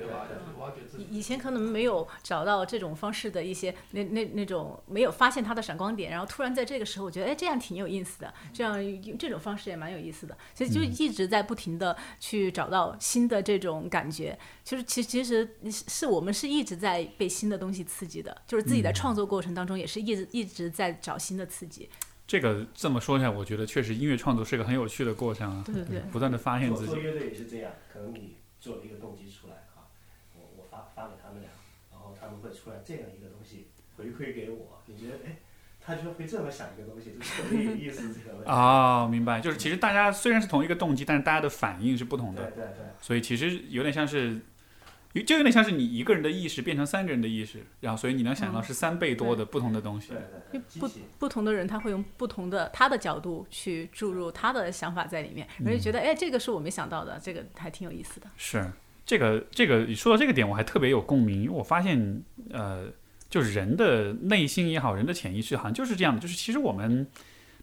以以前可能没有找到这种方式的一些那那那种没有发现它的闪光点，然后突然在这个时候，我觉得哎这样挺有意思的，这样用这种方式也蛮有意思的。其实就一直在不停的去找到新的这种感觉，就是其其实是我们是一直在被新的东西刺激的，就是自己在创作过程当中也是一直一直在找新的刺激。这个这么说一下，我觉得确实音乐创作是个很有趣的过程啊，对对对。不断的发现自己。做做乐队也是这样，可能你做了一个动机出来啊，我我发发给他们俩，然后他们会出来这样一个东西回馈给我，你觉得哎，他居然会这么想一个东西，就特别有意思这个问题。哦，明白，就是其实大家虽然是同一个动机，但是大家的反应是不同的，对对对，所以其实有点像是，有就有点像是你一个人的意识变成三个人的意识，然后所以你能想到是三倍多的不同的东西对。对对，不。不同的人他会用不同的他的角度去注入他的想法在里面，而且觉得哎这个是我没想到的，这个还挺有意思的。是这个这个你说到这个点，我还特别有共鸣，因为我发现呃，就是人的内心也好，人的潜意识好像就是这样的，就是其实我们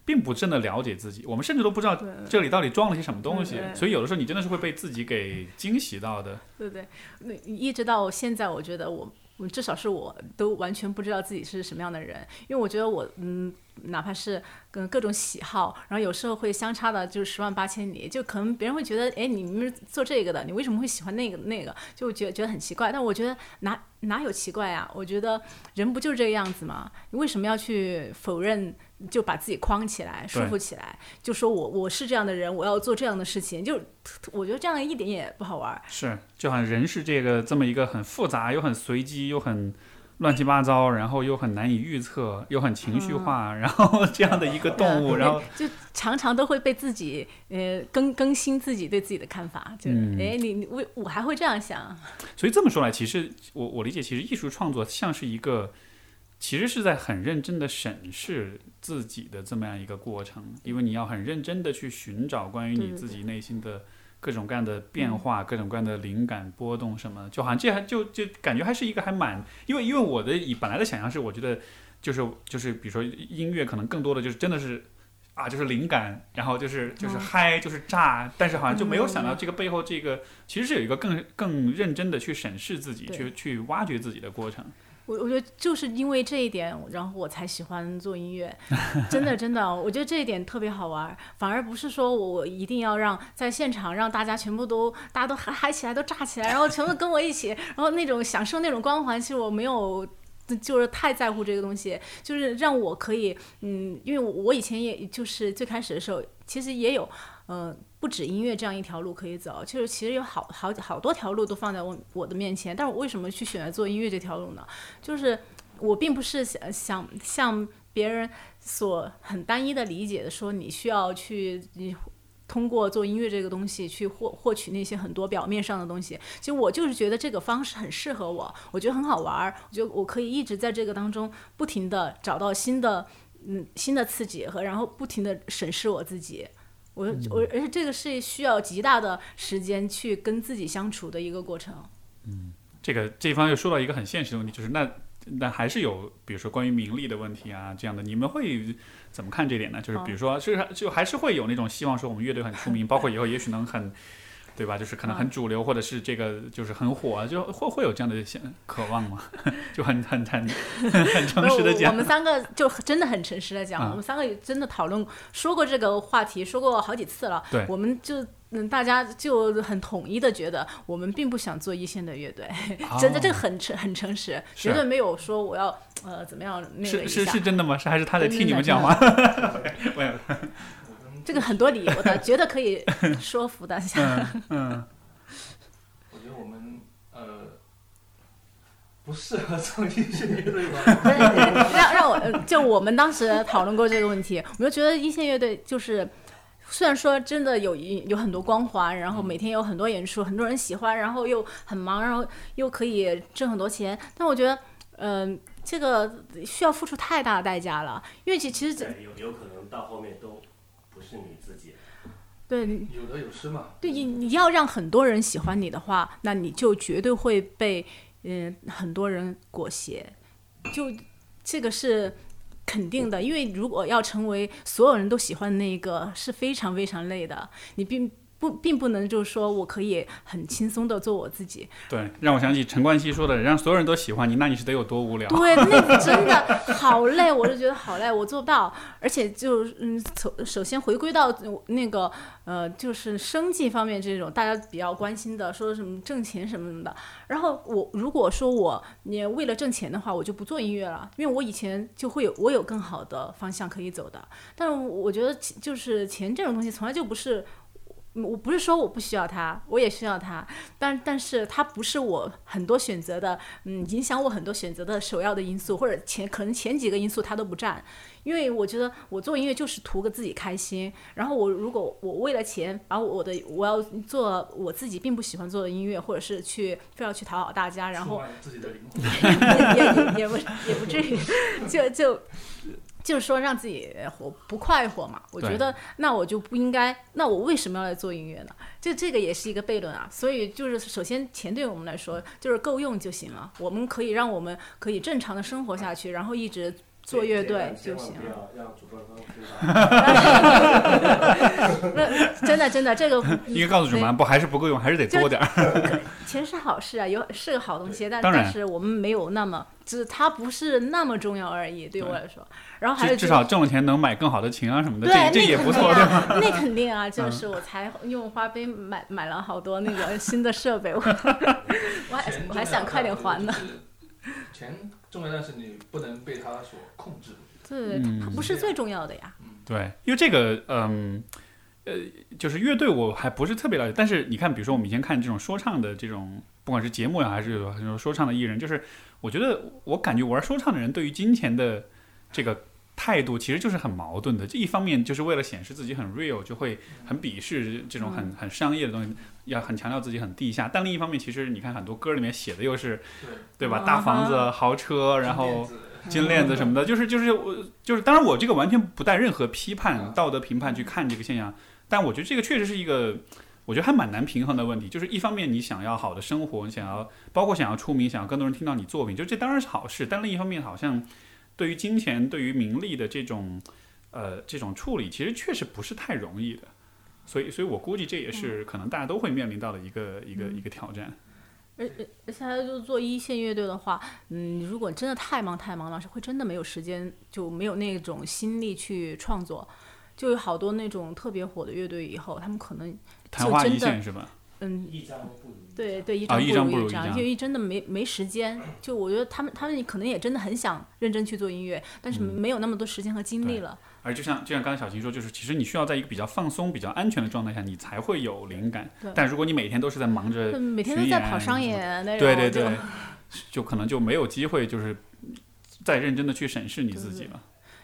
并不真的了解自己，我们甚至都不知道这里到底装了些什么东西所以有的时候你真的是会被自己给惊喜到的。对对，那一直到现在，我觉得我我至少是我都完全不知道自己是什么样的人，因为我觉得我嗯，哪怕是跟各种喜好，然后有时候会相差的就是十万八千里，就可能别人会觉得，哎，你明明做这个的，你为什么会喜欢那个那个？就觉得觉得很奇怪。但我觉得哪哪有奇怪啊？我觉得人不就是这个样子吗？你为什么要去否认？就把自己框起来，束缚起来，就说我我是这样的人，我要做这样的事情，就我觉得这样一点也不好玩儿。是，就好像人是这个这么一个很复杂又很随机又很乱七八糟，然后又很难以预测又很情绪化，然后 这样的一个动物，对然后就常常都会被自己呃更更新自己对自己的看法，就哎、你你我我还会这样想，所以这么说来，其实我我理解，其实艺术创作像是一个，其实是在很认真的审视自己的这么样一个过程，因为你要很认真的去寻找关于你自己内心的各种各样的变化、各种各样的灵感波动什么，就好像这还就就感觉还是一个还蛮，因为因为我的以本来的想象是，我觉得就是就是比如说音乐可能更多的就是真的是。啊，就是灵感，然后就是就是嗯嗨，就是炸，但是好像就没有想到嗯这个背后这个其实是有一个更更认真的去审视自己，去去挖掘自己的过程。我我觉得就是因为这一点，然后我才喜欢做音乐，真的真的，我觉得这一点特别好玩儿，反而不是说我一定要让在现场让大家全部都大家都嗨嗨起来，都炸起来，然后全部跟我一起，然后那种享受那种光环，其实我没有。就是太在乎这个东西，就是让我可以，嗯，因为我我以前也就是最开始的时候，其实也有，呃，不止音乐这样一条路可以走，就是其实有好好好多条路都放在我我的面前，但是我为什么去选择做音乐这条路呢？就是我并不是想想像别人所很单一的理解的说，你需要去你通过做音乐这个东西去获获取那些很多表面上的东西。其实我就是觉得这个方式很适合我，我觉得很好玩儿，我觉得我可以一直在这个当中不停的找到新的嗯新的刺激和然后不停的审视我自己。我我而且这个是需要极大的时间去跟自己相处的一个过程。嗯这个这一方又说到一个很现实的问题，就是那那还是有，比如说关于名利的问题啊，这样的，你们会怎么看这点呢？就是比如说，是就还是会有那种希望说我们乐队很出名，包括以后也许能很。对吧？就是可能很主流，或者是这个就是很火，就会会有这样的想渴望吗？就很很很很诚实的讲我我们，三个就真的很诚实的讲，嗯我们三个也真的讨论说过这个话题，说过好几次了。对我们就嗯，大家就很统一的觉得，我们并不想做一线的乐队，真的这个很诚很诚实，绝对没有说我要呃怎么样那个一是是下是真的吗？是还是他在替你们讲话？这个很多理由的，觉得可以说服大家。嗯嗯我觉得我们呃不适合做音乐乐队吧。让让我呃就我们当时讨论过这个问题，我们就觉得一线乐队就是。虽然说真的有一有很多光环，然后每天有很多演出，很多人喜欢，然后又很忙，然后又可以挣很多钱，但我觉得，嗯、这个需要付出太大的代价了，因为其其实这，有有可能到后面都。对，有得有失嘛。对你你要让很多人喜欢你的话，那你就绝对会被嗯很多人裹挟，就这个是肯定的。因为如果要成为所有人都喜欢的那一个，是非常非常累的。你并不并不能就是说我可以很轻松的做我自己。对，让我想起陈冠希说的，让所有人都喜欢你，那你是得有多无聊？对，那真的 好累，我就觉得好累，我做不到。而且就嗯，首首先回归到那个呃，就是生计方面这种大家比较关心的，说什么挣钱什么什么的。然后我如果说我你为了挣钱的话，我就不做音乐了，因为我以前就会有我有更好的方向可以走的。但是我觉得就是钱这种东西从来就不是。我不是说我不需要他，我也需要他，但但是他不是我很多选择的，嗯，影响我很多选择的首要的因素，或者前可能前几个因素他都不占，因为我觉得我做音乐就是图个自己开心，然后我如果我为了钱，然后我的我要做我自己并不喜欢做的音乐，或者是去非要去讨好大家，然后自己的灵魂也也也不也不至于，就就。就是说让自己活不快活嘛？我觉得那我就不应该，那我为什么要来做音乐呢？就这个也是一个悖论啊。所以就是首先钱对我们来说就是够用就行了，我们可以让我们可以正常的生活下去，然后一直做乐队就行了。真的真的这个应该告诉主办不还是不够用，还是得多点儿。钱是好事啊，有是个好东西，但但是我们没有那么。只它不是那么重要而已，对我来说。然后还有至少挣了钱能买更好的琴啊什么的，这这也不错，对吧？那肯定啊，就是我才用花呗买买了好多那个新的设备，我 我还我还想快点还呢。钱重要，但是你不能被它所控制。对，它不是最重要的呀。对，因为这个，嗯，呃，就是乐队我还不是特别了解，但是你看，比如说我们以前看这种说唱的这种，不管是节目呀还是很多说唱的艺人，就是。我觉得，我感觉玩说唱的人对于金钱的这个态度，其实就是很矛盾的。这一方面就是为了显示自己很 real，就会很鄙视这种很很商业的东西，要很强调自己很地下。但另一方面，其实你看很多歌里面写的又是，对吧？大房子、豪车，然后金链子什么的，就是就是我就是，当然我这个完全不带任何批判、道德评判去看这个现象，但我觉得这个确实是一个。我觉得还蛮难平衡的问题，就是一方面你想要好的生活，你想要包括想要出名，想要更多人听到你作品，就这当然是好事。但另一方面，好像对于金钱、对于名利的这种呃这种处理，其实确实不是太容易的。所以，所以我估计这也是可能大家都会面临到的一个一个一个挑战。而而而且，就做一线乐队的话，嗯，如果真的太忙太忙了，是会真的没有时间，就没有那种心力去创作。就有好多那种特别火的乐队，以后他们可能。昙花一现是吧？嗯，一张不如对对，一张不如一张，因为真的没没时间。就我觉得他们他们可能也真的很想认真去做音乐，但是没有那么多时间和精力了。而就像就像刚才小琴说，就是其实你需要在一个比较放松、比较安全的状态下，你才会有灵感。但如果你每天都是在忙着，每天都在跑商演那种，对对对，就可能就没有机会，就是再认真的去审视你自己了。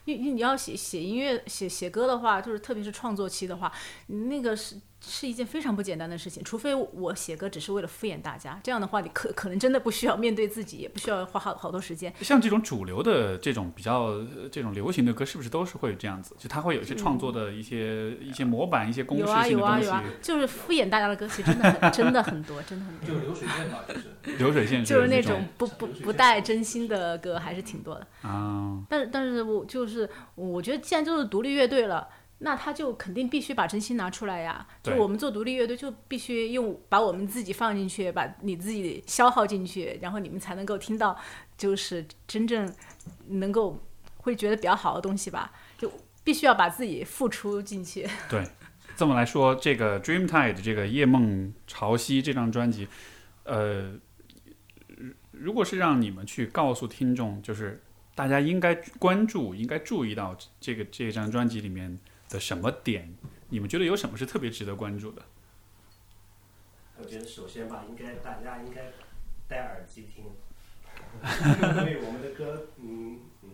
你你要写写音乐、写写歌的话，就是特别是创作期的话，那个是。是一件非常不简单的事情，除非我写歌只是为了敷衍大家，这样的话你可可能真的不需要面对自己，也不需要花好好多时间。像这种主流的这种比较这种流行的歌，是不是都是会这样子？就他会有一些创作的一些一些模板、一些公式性的东西。有啊有啊有啊，就是敷衍大家的歌，曲真的很真的很多，真的很多。就流水线嘛，就是流水线，就是那种不不不带真心的歌，还是挺多的啊。但是但是我就是我觉得，既然就是独立乐队了。那他就肯定必须把真心拿出来呀！就我们做独立乐队，就必须用把我们自己放进去，把你自己消耗进去，然后你们才能够听到，就是真正能够会觉得比较好的东西吧。就必须要把自己付出进去。对，这么来说，这个《Dreamtide》这个夜梦潮汐这张专辑，呃，如果是让你们去告诉听众，就是大家应该关注、应该注意到这个这张专辑里面。的什么点？你们觉得有什么是特别值得关注的？我觉得首先吧，应该大家应该戴耳机听，因为我们的歌，嗯嗯，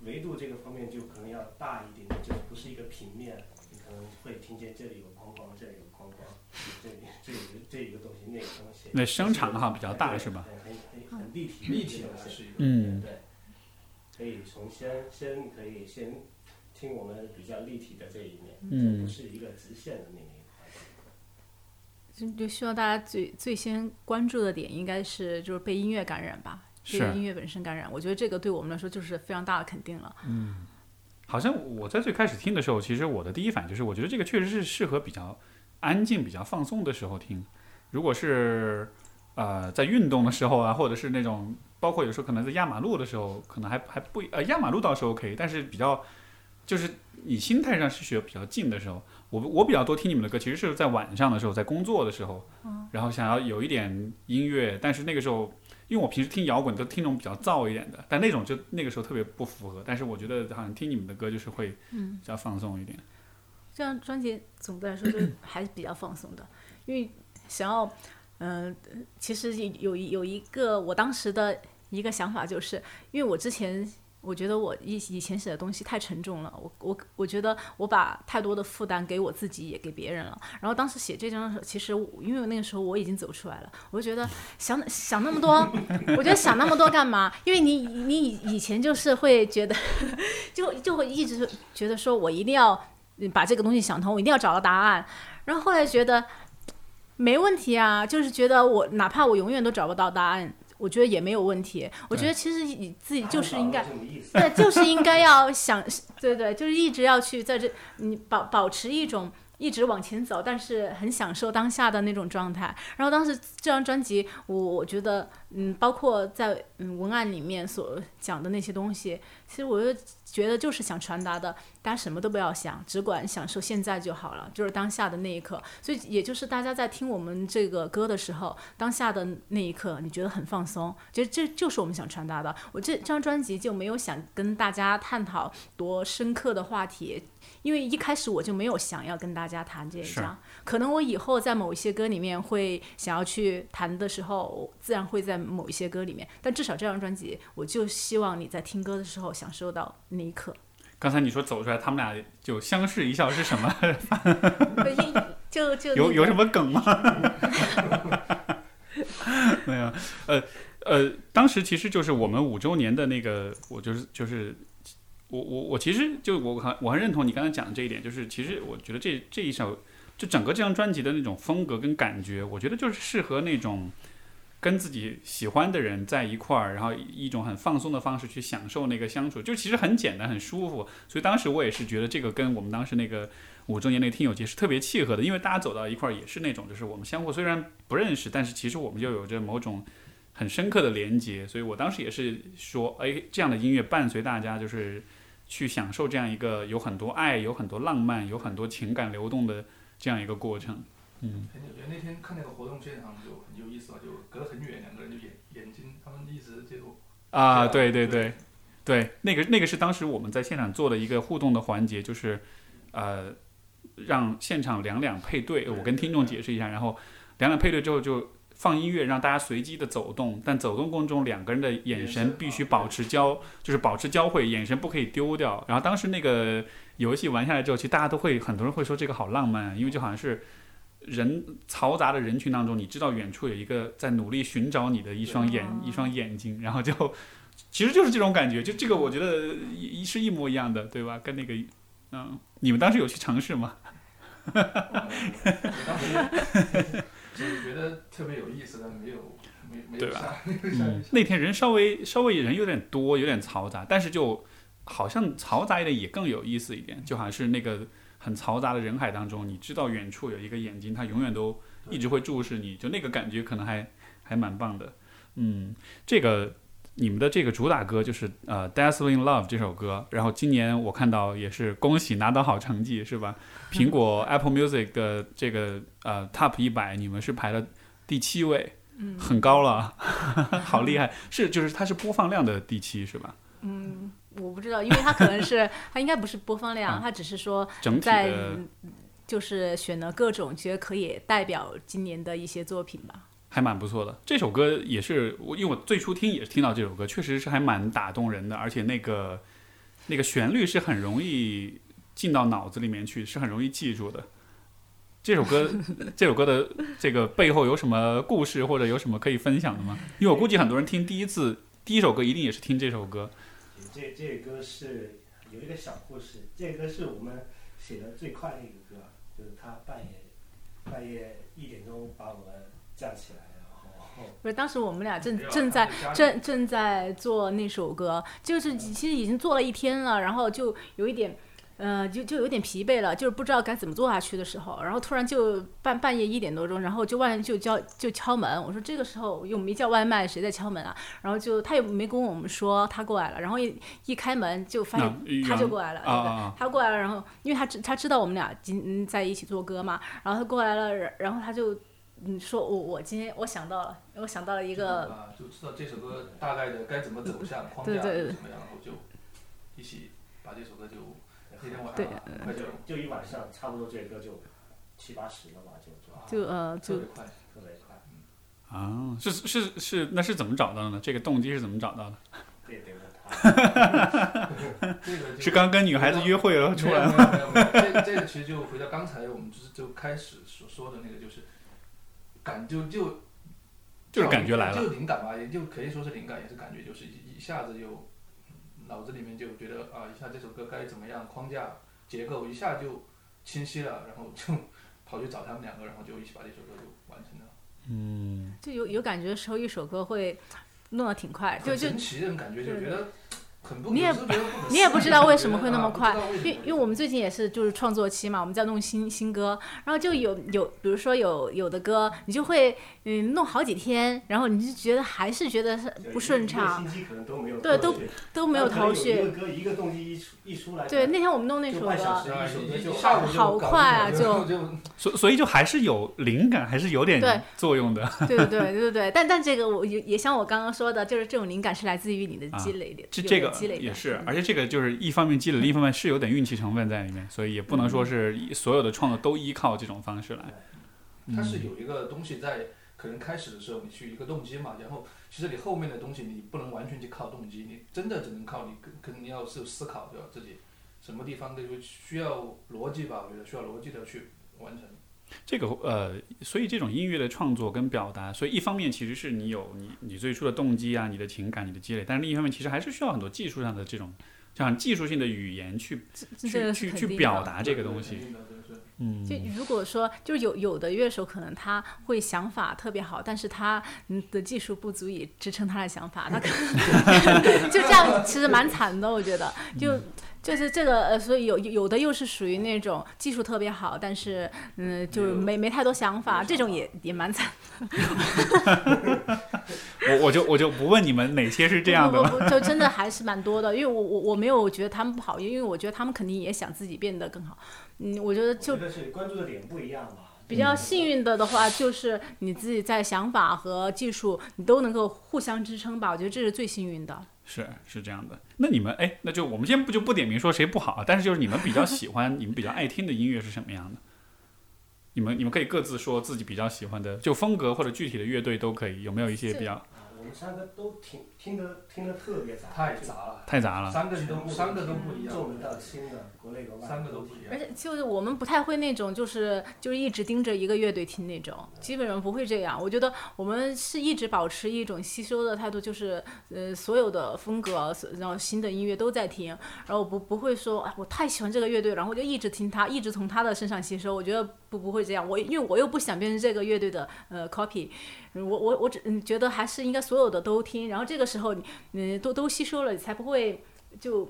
维度这个方面就可能要大一点，就不是一个平面，你可能会听见这里有框框，这里有框框，这里这里这一个东西，那个东西。那声场哈比较大是吧？很很很立体，立体的是一个。嗯。对。可以从先先可以先。听我们比较立体的这一面，嗯就不是一个直线的那一块。就就希望大家最最先关注的点应该是就是被音乐感染吧，被是音乐本身感染。我觉得这个对我们来说就是非常大的肯定了。嗯好像我在最开始听的时候，其实我的第一反应就是，我觉得这个确实是适合比较安静、比较放松的时候听。如果是呃在运动的时候啊，或者是那种包括有时候可能在压马路的时候，可能还还不呃压马路倒是 OK，但是比较就是你心态上是学比较静的时候，我我比较多听你们的歌，其实是在晚上的时候，在工作的时候，然后想要有一点音乐，但是那个时候。因为我平时听摇滚都听那种比较燥一点的，但那种就那个时候特别不符合。但是我觉得好像听你们的歌就是会嗯比较放松一点。这张专辑总的来说就还是比较放松的，因为想要，嗯、其实有有有一个我当时的一个想法，就是因为我之前我觉得我以以前写的东西太沉重了，我我我觉得我把太多的负担给我自己也给别人了。然后当时写这张的时候，其实因为那个时候我已经走出来了，我就觉得想想那么多，我觉得想那么多干嘛？因为你你以以前就是会觉得，就就会一直觉得说我一定要。把这个东西想通，我一定要找到答案。然后后来觉得没问题啊，就是觉得我哪怕我永远都找不到答案，我觉得也没有问题。我觉得其实你自己就是应该。对，就是应该要想，对对，就是一直要去在这，你保保持一种一直往前走，但是很享受当下的那种状态。然后当时这张专辑，我我觉得，嗯，包括在嗯文案里面所讲的那些东西，其实我就觉得就是想传达的，大家什么都不要想，只管享受现在就好了，就是当下的那一刻。所以也就是大家在听我们这个歌的时候，当下的那一刻，你觉得很放松，其实这就是我们想传达的。我这张专辑就没有想跟大家探讨多深刻的话题，因为一开始我就没有想要跟大家谈这一是张。可能我以后在某一些歌里面会想要去谈的时候，我自然会在某一些歌里面。但至少这张专辑，我就希望你在听歌的时候享受到那一刻。刚才你说走出来，他们俩就相视一笑是什么？就就有有什？么梗吗？没有，呃呃，当时其实就是我们五周年的那个，我就是就是我我我其实就我很我很认同你刚才讲的这一点，就是其实我觉得这这一首就整个这张专辑的那种风格跟感觉，我觉得就是适合那种跟自己喜欢的人在一块儿，然后一种很放松的方式去享受那个相处，就其实很简单很舒服。所以当时我也是觉得这个跟我们当时那个五周年那个听友节是特别契合的，因为大家走到一块儿也是那种，就是我们相互虽然不认识，但是其实我们就有着某种很深刻的连接。所以我当时也是说，哎，这样的音乐伴随大家，就是去享受这样一个有很多爱、有很多浪漫、有很多情感流动的这样一个过程。嗯，很有趣。那天看那个活动现场就很有意思嘛，就隔得很远，两个人就眼眼睛，他们一直就啊，对啊对对对，对，那个那个是当时我们在现场做的一个互动的环节，就是呃，让现场两两配对，我跟听众解释一下，然后两两配对之后就放音乐，让大家随机的走动，但走动过程中两个人的眼眼神必须保持交，就是保持交汇，眼神不可以丢掉。然后当时那个游戏玩下来之后，其实大家都会很多人会说这个好浪漫，因为就好像是。人嘈杂的人群当中，你知道远处有一个在努力寻找你的一双眼，哦一双眼睛，然后就其实就是这种感觉，就这个我觉得一是一模一样的，对吧？跟那个，嗯，你们当时有去尝试吗？觉得特别有意思，但没有没没对吧？那天人稍微稍微人有点多，有点嘈杂，但是就好像嘈杂一点也更有意思一点，就好像是那个很嘈杂的人海当中，你知道远处有一个眼睛，它永远都一直会注视你，就那个感觉可能还还蛮棒的。嗯，这个你们的这个主打歌就是呃《Dazzling Love》这首歌，然后今年我看到也是恭喜拿到好成绩是吧？苹果 Apple Music 的这个呃 Top 一百，你们是排了第七位。嗯很高了，好厉害！是就是它是播放量的第七是吧？嗯，我不知道，因为它可能是 它应该不是播放量，啊它只是说整体在的就是选了各种觉得可以代表今年的一些作品吧。还蛮不错的。这首歌也是我，因为我最初听也是听到这首歌，确实是还蛮打动人的，而且那个那个旋律是很容易进到脑子里面去，是很容易记住的。这首歌，这首歌的这个背后有什么故事，或者有什么可以分享的吗？因为我估计很多人听第一次第一首歌一定也是听这首歌。这这个歌是有一个小故事，这个歌是我们写的最快的一个歌，就是他半夜半夜一点钟把我们叫起来，不是，当时我们俩正正在正正在做那首歌，就是其实已经做了一天了，然后就有一点。呃，就就有点疲惫了，就是不知道该怎么做下去的时候，然后突然就半半夜一点多钟，然后就外面就叫就敲门，我说这个时候又没叫外卖，谁在敲门啊？然后就他也没跟我们说他过来了，然后一一开门就发现他就过来了，对他过来了，然后因为他知他知道我们俩今嗯在一起做歌嘛，然后他过来了，然然后他就嗯说我我今天我想到了，我想到了一个啊，就知道这首歌大概的该怎么走向框架对对对是什么样，然后就一起把这首歌就那天晚上很快就就一晚上，差不多这个歌就七八十了吧，就就就呃就特别快。特别快。啊，是是是，那是怎么找到的呢？这个动机是怎么找到的？这得问他。这个是刚跟女孩子约会了出来没有没有没有没有，这这个其实就回到刚才我们就是就开始所说的那个，就是感就就就是感觉来了。就灵感吧，也就可以说是灵感，也是感觉，就是一一下子就脑子里面就觉得啊，一下这首歌该怎么样，框架结构一下就清晰了，然后就 跑去找他们两个，然后就一起把这首歌就完成了。嗯，就有有感觉的时候，一首歌会弄得挺快，就就很神奇的种感觉，就觉得很不，你也你也不知道为什么会那么啊快因为因为我们最近也是就是创作期嘛，我们在弄新新歌，然后就有有比如说有有的歌，你就会嗯弄好几天，然后你就觉得还是觉得是不顺畅，对都头绪都没有头一绪。个歌一个动机一出一出来，对，那天我们弄那首歌，好快啊就就 所所以就还是有灵感，还是有点作用的。对对对对对，但但这个我也也像我刚刚说的，就是这种灵感是来自于你的积累的，这这个积累的也是，嗯而且这个就是一方面积累，另一方面是有点运气成分在里面，所以也不能说是所有的创作都依靠这种方式来。它是有一个东西在，可能开始的时候你去一个动机嘛，然后其实你后面的东西你不能完全去靠动机，你真的只能靠你跟跟你要是思考对吧？自己什么地方都需要逻辑吧，我觉得需要逻辑的去完成。这个呃，所以这种音乐的创作跟表达，所以一方面其实是你有你你最初的动机啊，你的情感、你的积累，但是另一方面其实还是需要很多技术上的这种像技术性的语言去去去表达这个东西。嗯，就如果说，就有有的乐手可能他会想法特别好，但是他嗯的技术不足以支撑他的想法，他可能 就这样，其实蛮惨的，我觉得。就就是这个呃，所以有有的又是属于那种技术特别好，但是嗯，就是没没太多想法，这种也也蛮惨。我我就我就不问你们哪些是这样的了。不不不，就真的还是蛮多的，因为我我我没有觉得他们不好，因为我觉得他们肯定也想自己变得更好。嗯，我觉得就我觉得是关注的点不一样吧。比较幸运的的话，就是你自己在想法和技术，你都能够互相支撑吧。我觉得这是最幸运的。是是这样的。那你们哎，那就我们先不就不点名说谁不好，但是就是你们比较喜欢、你们比较爱听的音乐是什么样的？你们你们可以各自说自己比较喜欢的，就风格或者具体的乐队都可以。有没有一些比较啊，我们三个都听听得听得特别杂，太杂了，太杂了？三个都三个都不一样，重的到轻的，国内国外。三个都不一样。而。且就是我们不太会那种，就是就是一直盯着一个乐队听那种，基本上不会这样。我觉得我们是一直保持一种吸收的态度，就是呃所有的风格，然后新的音乐都在听，然后不不会说哎我太喜欢这个乐队，然后我就一直听他，一直从他的身上吸收。我觉得不不会这样，我因为我又不想变成这个乐队的呃 copy，我我我只嗯觉得还是应该所有的都听，然后这个时候你嗯都都吸收了，你才不会就。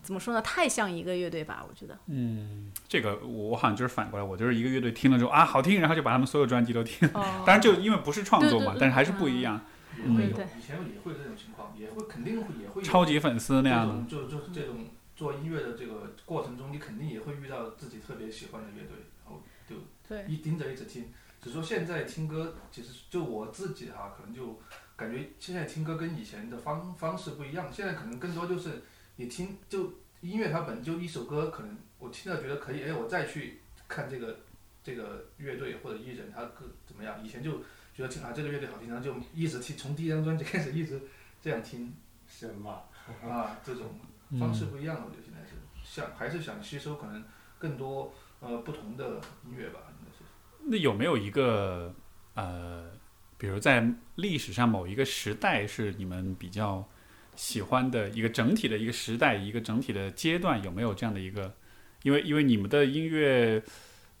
怎么说呢？太像一个乐队吧，我觉得。嗯，这个我我好像就是反过来，我就是一个乐队听了之后啊好听，然后就把他们所有专辑都听。哦当然就因为不是创作嘛，对对对但是还是不一样。也会有，对以前也会有这种情况，也会肯定会也会超级粉丝那样的，就就是这种做音乐的这个过程中，你肯定也会遇到自己特别喜欢的乐队，然后就对一盯着一直听。只是说现在听歌，其实就我自己哈、可能就感觉现在听歌跟以前的方方式不一样。现在可能更多就是你听就音乐它本就一首歌，可能我听了觉得可以，哎，我再去看这个这个乐队或者艺人他歌怎么样。以前就觉得听啊这个乐队好听，然后就一直听，从第一张专辑开始一直这样听是吗？啊，这种方式不一样了。我觉得现在是想还是想吸收可能更多呃不同的音乐吧，应该是。那有没有一个呃，比如在历史上某一个时代是你们比较喜欢的一个整体的一个时代，一个整体的阶段，有没有这样的一个？因为因为你们的音乐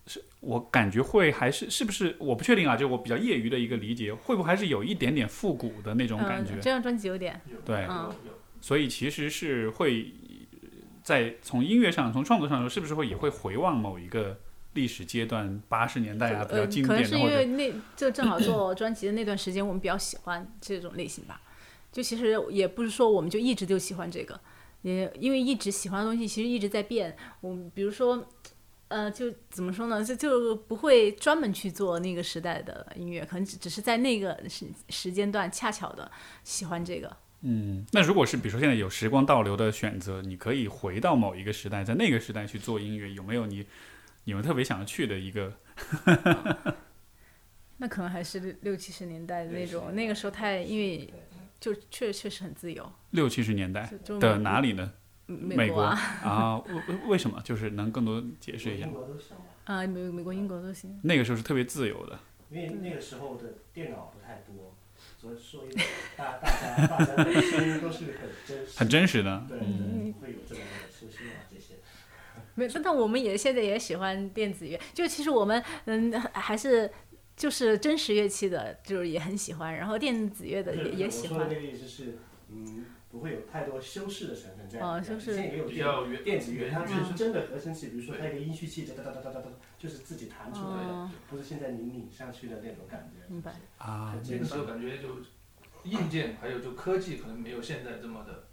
是我感觉会还是是不是我不确定啊，就我比较业余的一个理解，会不会还是有一点点复古的那种感觉？嗯，这张专辑有点，对嗯所以其实是会在从音乐上、从创作上说，是不是会也会回望某一个历史阶段，八十年代啊，比较呃，经可能是因为那就正好做专辑的那段时间，我们比较喜欢这种类型吧。就其实也不是说我们就一直就喜欢这个，也因为一直喜欢的东西其实一直在变。我们比如说，呃，就怎么说呢，就就不会专门去做那个时代的音乐，可能只只是在那个时时间段恰巧的喜欢这个。嗯，那如果是比如说现在有时光倒流的选择，你可以回到某一个时代，在那个时代去做音乐，有没有你你们特别想要去的一个？那可能还是六六七十年代的那种，那个时候太因为就确确实很自由，六七十年代的哪里呢？美美国国啊，啊，为为为什么？就是能更多解释一下啊，美美国、英国都行。那个时候是特别自由的，因为那个时候的电脑不太多，所以所以大大家大家的声音都是很真实，很真实的。对嗯，会有这么的声音啊这些。没，但我们也现在也喜欢电子乐，就其实我们嗯还是就是真实乐器的，就是也很喜欢，然后电子乐的也也喜欢我说的那。个意思是，嗯，不会有太多修饰的成分在里面。哦修饰现在也有电比较原电子乐，它原就是真的合成器，比如说它一个音序器，哒哒哒哒哒哒，就是自己弹出来的，嗯，不是现在你拧上去的那种感觉。明白。啊，那个时候感觉就硬件还有就科技可能没有现在这么的对。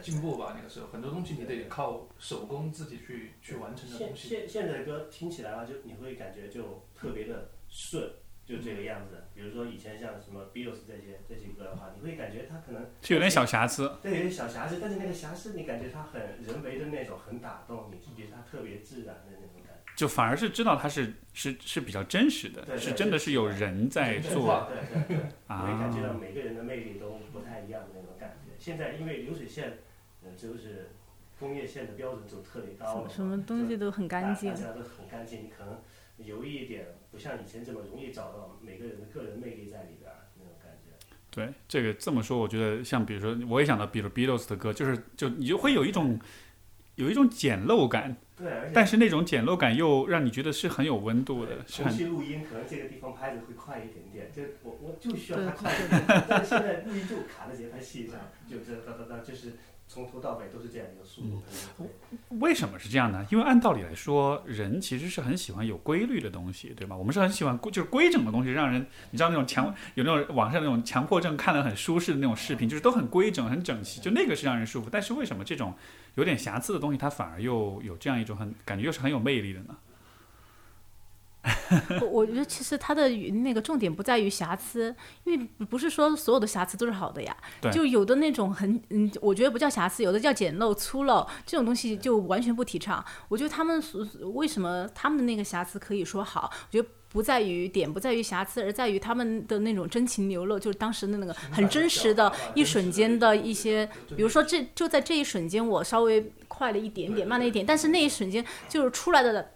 进步吧。那个时候很多东西你得靠手工自己去去完成的现东西。现现在的歌听起来啊，就你会感觉就特别的顺，就这个样子。比如说以前像什么 Beatles 这些这些歌的话，你会感觉它可能是有点小瑕疵。对有点小瑕疵，但是那个瑕疵你感觉它很人为的那种，很打动你，觉得它特别自然的那种。就反而是知道它是是是比较真实的，对对是真的是有人在对做对对对，你会感觉到啊。每个人的魅力都不太一样的那种感觉。现在因为流水线，呃，就是工业线的标准就特别高了嘛，什么东西都很干净大。家都很干净，你可能有一点不像以前这么容易找到每个人的个人魅力在里边儿那种感觉。对，这个这么说，我觉得像比如说，我也想到，比如 Beatles 的歌，就是就你就会有一种有一种简陋感，对，但是那种简陋感又让你觉得是很有温度的，是重很新录音，可能这个地方拍的会快一点点，就我我就需要它快一点点，但是现在录音就卡在节拍器上，就这哒哒哒，就是从头到尾都是这样一个速度，为什么是这样呢？因为按道理来说，人其实是很喜欢有规律的东西，对吧？我们是很喜欢规就是规整的东西，让人你知道那种强有那种网上那种强迫症看了很舒适的那种视频，就是都很规整、很整齐，就那个是让人舒服。但是为什么这种有点瑕疵的东西，它反而又有这样一种很感觉又是很有魅力的呢？我我觉得其实它的那个重点不在于瑕疵，因为不是说所有的瑕疵都是好的呀。对就有的那种很嗯，我觉得不叫瑕疵，有的叫简陋、粗陋，这种东西就完全不提倡。我觉得他们所为什么他们的那个瑕疵可以说好，我觉得。不在于点，不在于瑕疵，而在于他们的那种真情流露，就是当时的那个很真实的一瞬间的一些，比如说这就在这一瞬间，我稍微快了一点点，慢了一点，但是那一瞬间就是出来的，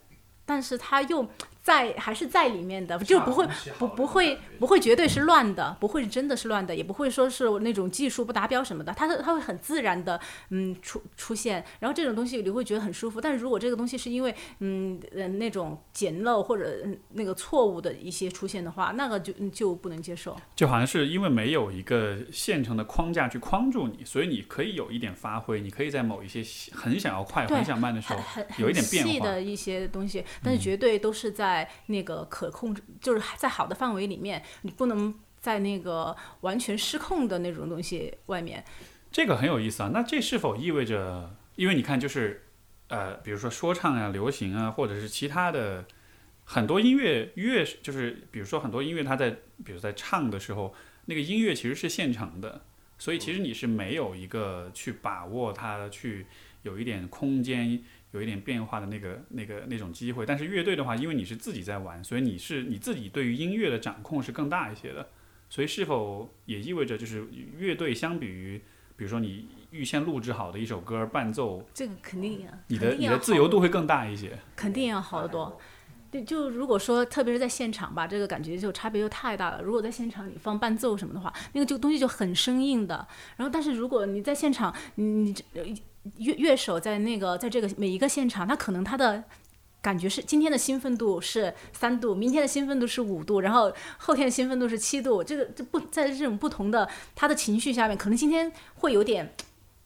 但是他又在还是在里面的，就不会不不会不会绝对是乱的，不会真的是乱的，也不会说是那种技术不达标什么的，它它会很自然的嗯出出现，然后这种东西你会觉得很舒服。但是如果这个东西是因为嗯嗯那种简陋或者嗯那个错误的一些出现的话，那个就就不能接受。就好像是因为没有一个现成的框架去框住你，所以你可以有一点发挥，你可以在某一些很想要快、很想慢的时候，有一点变化嗯的一些东西，但是绝对都是在在那个可控制，就是在好的范围里面，你不能在那个完全失控的那种东西外面。这个很有意思啊。那这是否意味着，因为你看，就是呃，比如说说唱啊、流行啊，或者是其他的很多音乐乐，就是比如说很多音乐，它在比如在唱的时候，那个音乐其实是现成的，所以其实你是没有一个去把握它，去有一点空间。有一点变化的那个、那个、那种机会，但是乐队的话，因为你是自己在玩，所以你是你自己对于音乐的掌控是更大一些的。所以是否也意味着，就是乐队相比于比如说你预先录制好的一首歌伴奏，这个肯定啊，你的你的自由度会更大一些。肯定要好得多。对，就如果说特别是在现场吧，这个感觉就差别就太大了。如果在现场你放伴奏什么的话，那个就东西就很生硬的。然后，但是如果你在现场，你你乐乐手在那个在这个每一个现场，他可能他的感觉是今天的兴奋度是三度，明天的兴奋度是五度，然后后天的兴奋度是七度。这个这不在这种不同的他的情绪下面，可能今天会有点。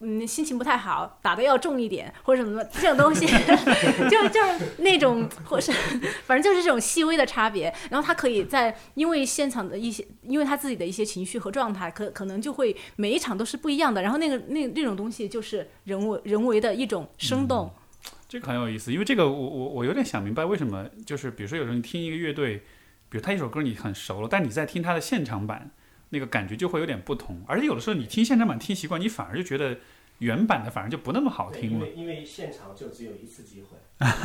嗯，心情不太好，打的要重一点，或者什么 这种东西，就就是那种，或是 反正就是这种细微的差别。然后他可以在因为现场的一些，因为他自己的一些情绪和状态，可可能就会每一场都是不一样的。然后那个那那种东西就是人为人为的一种生动。这个很有意思，因为这个我我我有点想明白为什么，就是比如说有时候你听一个乐队，比如他一首歌你很熟了，但你在听他的现场版。那个感觉就会有点不同，而且有的时候你听现场版听习惯，你反而就觉得原版的反而就不那么好听了。因为因为现场就只有一次机会，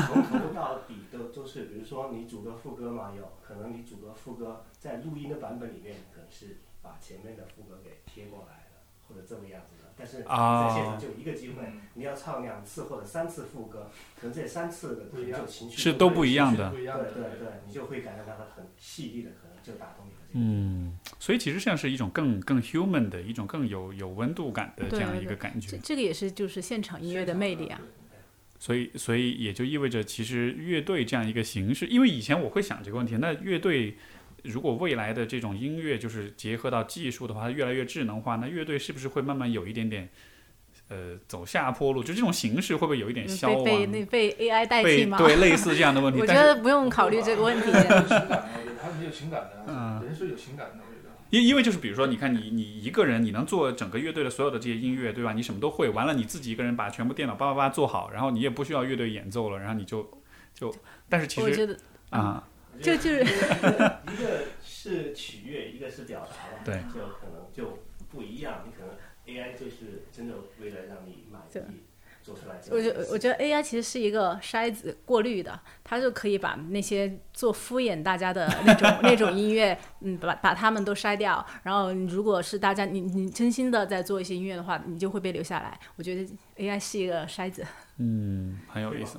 从头到底都都是，比如说你主歌副歌嘛，有可能你主歌副歌在录音的版本里面可能是把前面的副歌给贴过来的，或者这个样子的。但是在现场就一个机会，你要唱两次或者三次副歌，可能这三次的就情绪是都不一样的。对对对，你就会感觉到它很细腻的，可能就打动你。嗯，所以其实像是一种更更 human 的一种更有有温度感的这样一个感觉。这个也是就是现场音乐的魅力啊。所以所以也就意味着，其实乐队这样一个形式，因为以前我会想这个问题，那乐队如果未来的这种音乐就是结合到技术的话，它越来越智能化，那乐队是不是会慢慢有一点点？呃，走下坡路，就这种形式会不会有一点消亡？被被被 AI 代替吗？对，类似这样的问题。我觉得不用考虑这个问题。他是有情感的，嗯，人是有情感的，我觉得。因因为就是比如说，你看你你一个人，你能做整个乐队的所有的这些音乐，对吧？你什么都会，完了你自己一个人把全部电脑叭叭叭做好，然后你也不需要乐队演奏了，然后你就就，但是其实啊，就就是 一个是取悦，一个是表达吧，对，就可能就不一样，你可能。AI 就是真的为了让你满意做出来。我觉我觉得 AI 其实是一个筛子过滤的，它就可以把那些做敷衍大家的那种 那种音乐，嗯，把把他们都筛掉。然后如果是大家你你真心的在做一些音乐的话，你就会被留下来。我觉得 AI 是一个筛子。嗯，很有意思。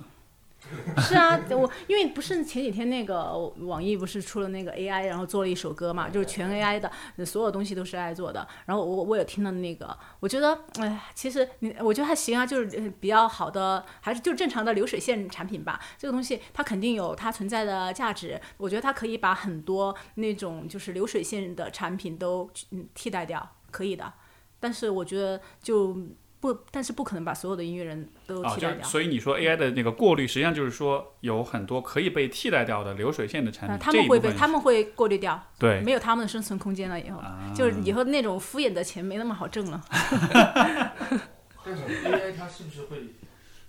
是啊，我因为不是前几天那个网易不是出了那个 AI，然后做了一首歌嘛，就是全 AI 的，所有东西都是 AI 做的。然后我我也听了那个，我觉得，哎，其实你我觉得还行啊，就是比较好的，还是就正常的流水线产品吧。这个东西它肯定有它存在的价值，我觉得它可以把很多那种就是流水线的产品都嗯替代掉，可以的。但是我觉得就。不，但是不可能把所有的音乐人都替代掉。所以你说 AI 的那个过滤，实际上就是说有很多可以被替代掉的流水线的产品，他们会被他们会过滤掉，对，没有他们的生存空间了。以后就是以后那种敷衍的钱没那么好挣了。但是 AI 它是不是会，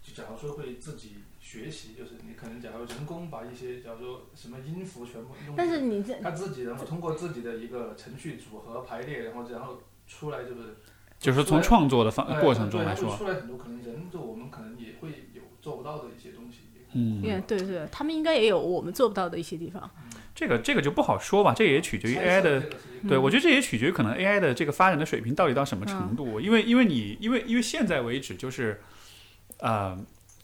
就假如说会自己学习，就是你可能假如人工把一些假如说什么音符全部弄，但是你这他自己然后通过自己的一个程序组合排列，然后然后出来就是。就是从创作的方过程中来说，出来很多可能人就我们可能也会有做不到的一些东西。嗯，对对，他们应该也有我们做不到的一些地方。这个这个就不好说吧，这也取决于 AI 的。对，我觉得这也取决于可能 AI 的这个发展的水平到底到什么程度。因为因为你因为因为现在为止就是，呃，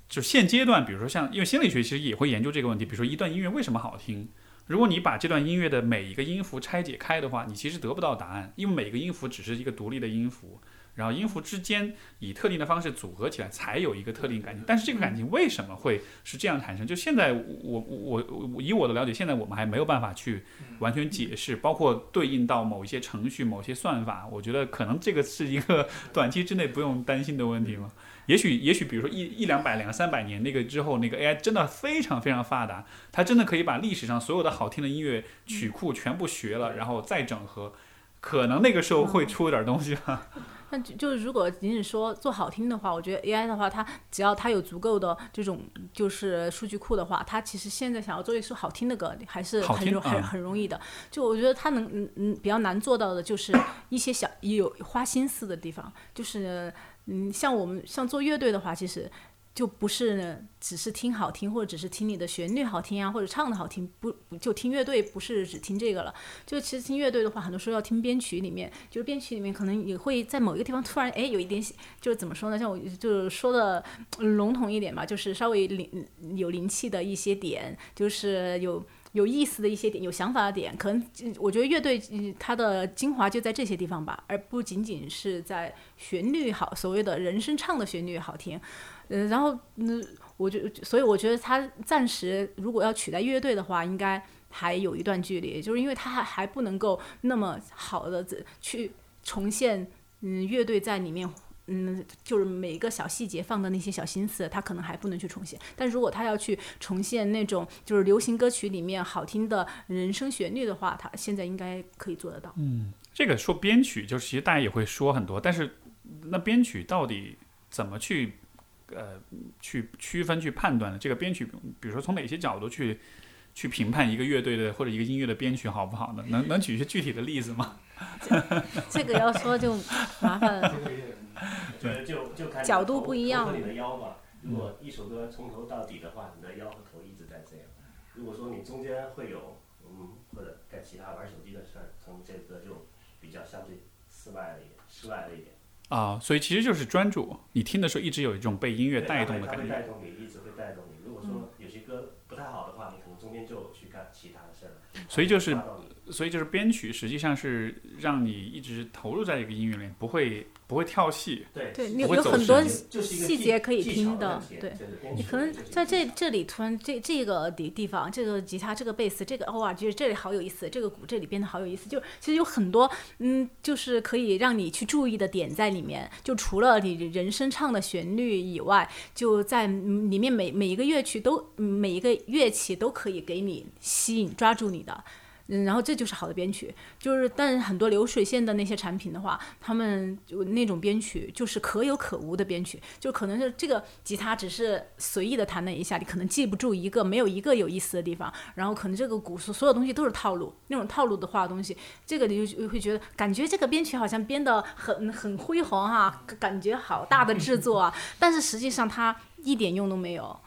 就现阶段，比如说像因为心理学其实也会研究这个问题，比如说一段音乐为什么好听。如果你把这段音乐的每一个音符拆解开的话，你其实得不到答案，因为每个音符只是一个独立的音符，然后音符之间以特定的方式组合起来才有一个特定感情。但是这个感情为什么会是这样产生？就现在我我我以我的了解，现在我们还没有办法去完全解释，包括对应到某一些程序、某些算法。我觉得可能这个是一个短期之内不用担心的问题嘛。也许，也许，比如说一一两百、两三百年那个之后，那个 AI 真的非常非常发达，它真的可以把历史上所有的好听的音乐曲库全部学了，然后再整合，可能那个时候会出点东西吧。那就就是如果仅仅说做好听的话，我觉得 AI 的话，它只要它有足够的这种就是数据库的话，它其实现在想要做一首好听的歌还是很容很很容易的。就我觉得它能嗯嗯比较难做到的就是一些小有花心思的地方，就是。嗯，像我们像做乐队的话，其实就不是只是听好听，或者只是听你的旋律好听啊，或者唱的好听，不就听乐队不是只听这个了。就其实听乐队的话，很多时候要听编曲里面，就是编曲里面可能也会在某一个地方突然哎有一点，就是怎么说呢？像我就是说的笼统一点吧，就是稍微灵有灵气的一些点，就是有。有意思的一些点，有想法的点，可能我觉得乐队它的精华就在这些地方吧，而不仅仅是在旋律好，所谓的人声唱的旋律好听，嗯，然后嗯，我就，所以我觉得他暂时如果要取代乐队的话，应该还有一段距离，就是因为他还还不能够那么好的去重现，嗯，乐队在里面。嗯，就是每一个小细节放的那些小心思，他可能还不能去重现。但如果他要去重现那种就是流行歌曲里面好听的人声旋律的话，他现在应该可以做得到。嗯，这个说编曲，就是其实大家也会说很多，但是那编曲到底怎么去呃去区分、去判断呢？这个编曲，比如说从哪些角度去去评判一个乐队的或者一个音乐的编曲好不好呢？能能举一些具体的例子吗？这个要说就麻烦了。对，就就看角度不一样。你的腰吧，如果一首歌从头到底的话，你的腰和头一直在这样。如果说你中间会有嗯，或者干其他玩手机的事儿，可能这歌就比较相对室外了一点，室外了一点。啊，所以其实就是专注。你听的时候一直有一种被音乐带动的感觉。会带动你，一直会带动你。如果说有些歌不太好的话，你可能中间就去干其他的事儿了。所以就是，所以就是编曲实际上是让你一直投入在一个音乐里，不会。不会跳戏，对，你有很多细节可以听的，对，你可能在这这里突然这这个地地方，这个吉他，这个贝斯，这个哇，就是这里好有意思，这个鼓这里编的好有意思，就其实有很多嗯，就是可以让你去注意的点在里面。就除了你人声唱的旋律以外，就在里面每每一个乐曲都每一个乐器都可以给你吸引抓住你的。嗯，然后这就是好的编曲，就是但很多流水线的那些产品的话，他们就那种编曲就是可有可无的编曲，就可能是这个吉他只是随意的弹了一下，你可能记不住一个没有一个有意思的地方，然后可能这个鼓所所有东西都是套路，那种套路的话东西，这个你就会觉得感觉这个编曲好像编得很很辉煌哈，感觉好大的制作啊，但是实际上它一点用都没有。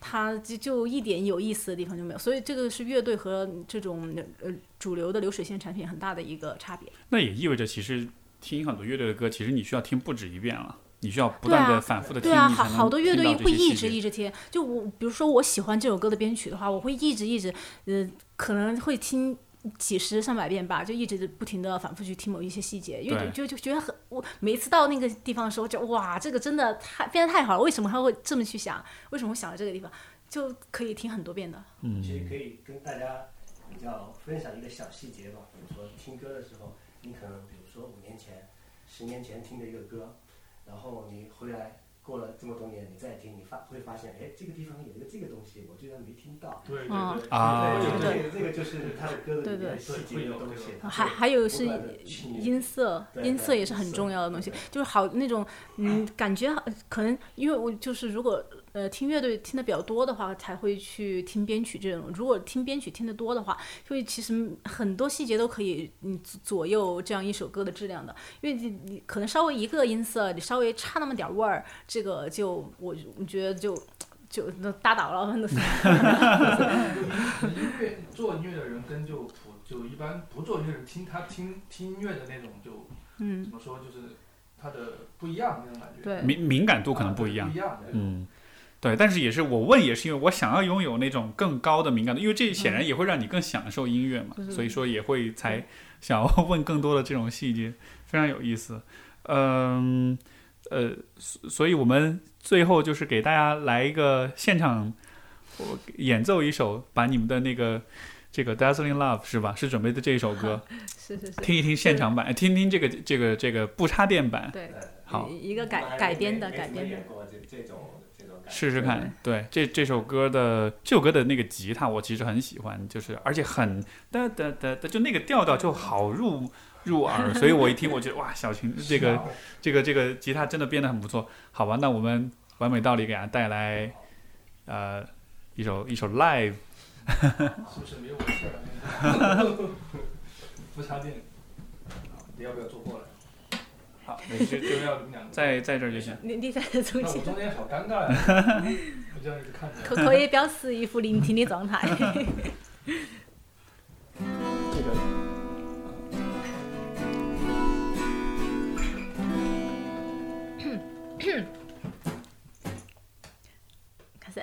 它就就一点有意思的地方就没有，所以这个是乐队和这种呃主流的流水线产品很大的一个差别。那也意味着，其实听很多乐队的歌，其实你需要听不止一遍了，你需要不断的反复的听。对啊，好好多乐队会一直一直听。就我比如说我喜欢这首歌的编曲的话，我会一直一直，呃，可能会听。几十上百遍吧，就一直不停的反复去听某一些细节，因为就就觉得很我每一次到那个地方的时候，就哇，这个真的太变得太好了，为什么他会这么去想？为什么会想到这个地方？就可以听很多遍的。嗯，其实可以跟大家比较分享一个小细节吧，比如说听歌的时候，你可能比如说五年前、十年前听的一个歌，然后你回来。过了这么多年，你再听，你发会发现，哎，这个地方有一个这个东西，我居然没听到。对对对啊，这个这个就是他的歌的里面细节的东西。还还有是音色，音色也是很重要的东西，就是好那种嗯，感觉可能因为我就是如果。呃，听乐队听的比较多的话，才会去听编曲这种。如果听编曲听得多的话，因为其实很多细节都可以嗯左右这样一首歌的质量的。因为你你可能稍微一个音色，你稍微差那么点味儿，这个就我我觉得就就那打倒了。音乐做音乐的人跟就普就一般不做音乐人听他听听音乐的那种就嗯怎么说就是他的不一样那种感觉。对，敏敏感度可能不一样。不一样，嗯。对，但是也是我问，也是因为我想要拥有那种更高的敏感度，因为这显然也会让你更享受音乐嘛，所以说也会才 想要问更多的这种细节，非常有意思。嗯，呃，所以我们最后就是给大家来一个现场，我演奏一首，把你们的那个这个《Dazzling Love》是吧？是准备的这一首歌，是是是，听一听现场版，听听这个这个这个不插电版，对，好，一个改改编的改编的。试试看，对。这这首歌的这首歌的那个吉他，我其实很喜欢，就是而且很哒哒哒哒，就那个调调就好入入耳，所以我一听，我觉得哇，小琴这个这个这个吉他真的编得很不错，好吧，那我们完美道理给大家带来呃一首一首 live，是不是没有事儿？不插电，你要不要坐过来？好，你就就要两个。在在这儿就行。你你在这中间，那我中间好尴尬呀，我这样一直看着。可可以表示一副聆听的状态。这个 开始。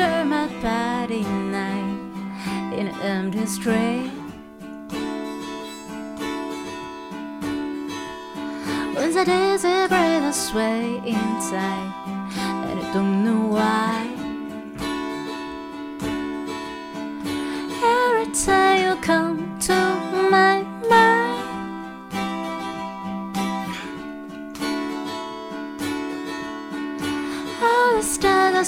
after my body night in an empty street. When the dizzy breath sway inside, and I don't know why. Every time you come to my mind. All the stars are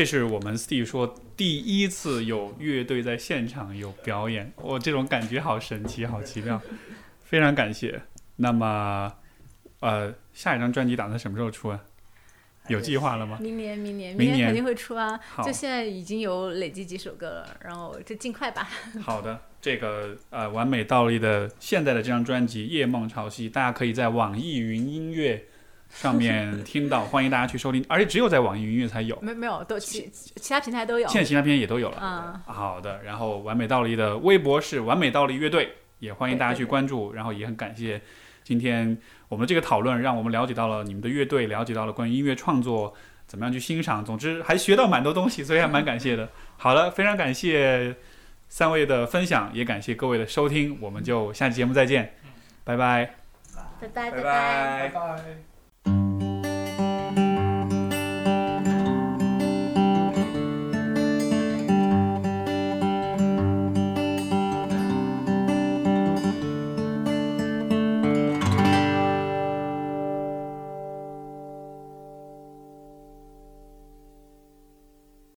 这是我们 Steve 说第一次有乐队在现场有表演，我、这种感觉好神奇，好奇妙，非常感谢。那么，呃，下一张专辑打算什么时候出啊？有计划了吗？明年，明年，明年年肯定会出啊！就现在已经有累积几首歌了，然后就尽快吧。好的，这个呃，完美倒立的现在的这张专辑《夜梦潮汐》，大家可以在网易云音乐上面听到，欢迎大家去收听，而且只有在网易云音乐才有，没没有，都其其他平台都有。现在其他平台也都有了。啊、好的，然后完美倒立的微博是完美倒立乐队，也欢迎大家去关注。然后也很感谢今天我们这个讨论，让我们了解到了你们的乐队，了解到了关于音乐创作怎么样去欣赏，总之还学到蛮多东西，所以还蛮感谢的。好了，非常感谢三位的分享，也感谢各位的收听，我们就下期节目再见，拜拜。拜拜拜拜拜。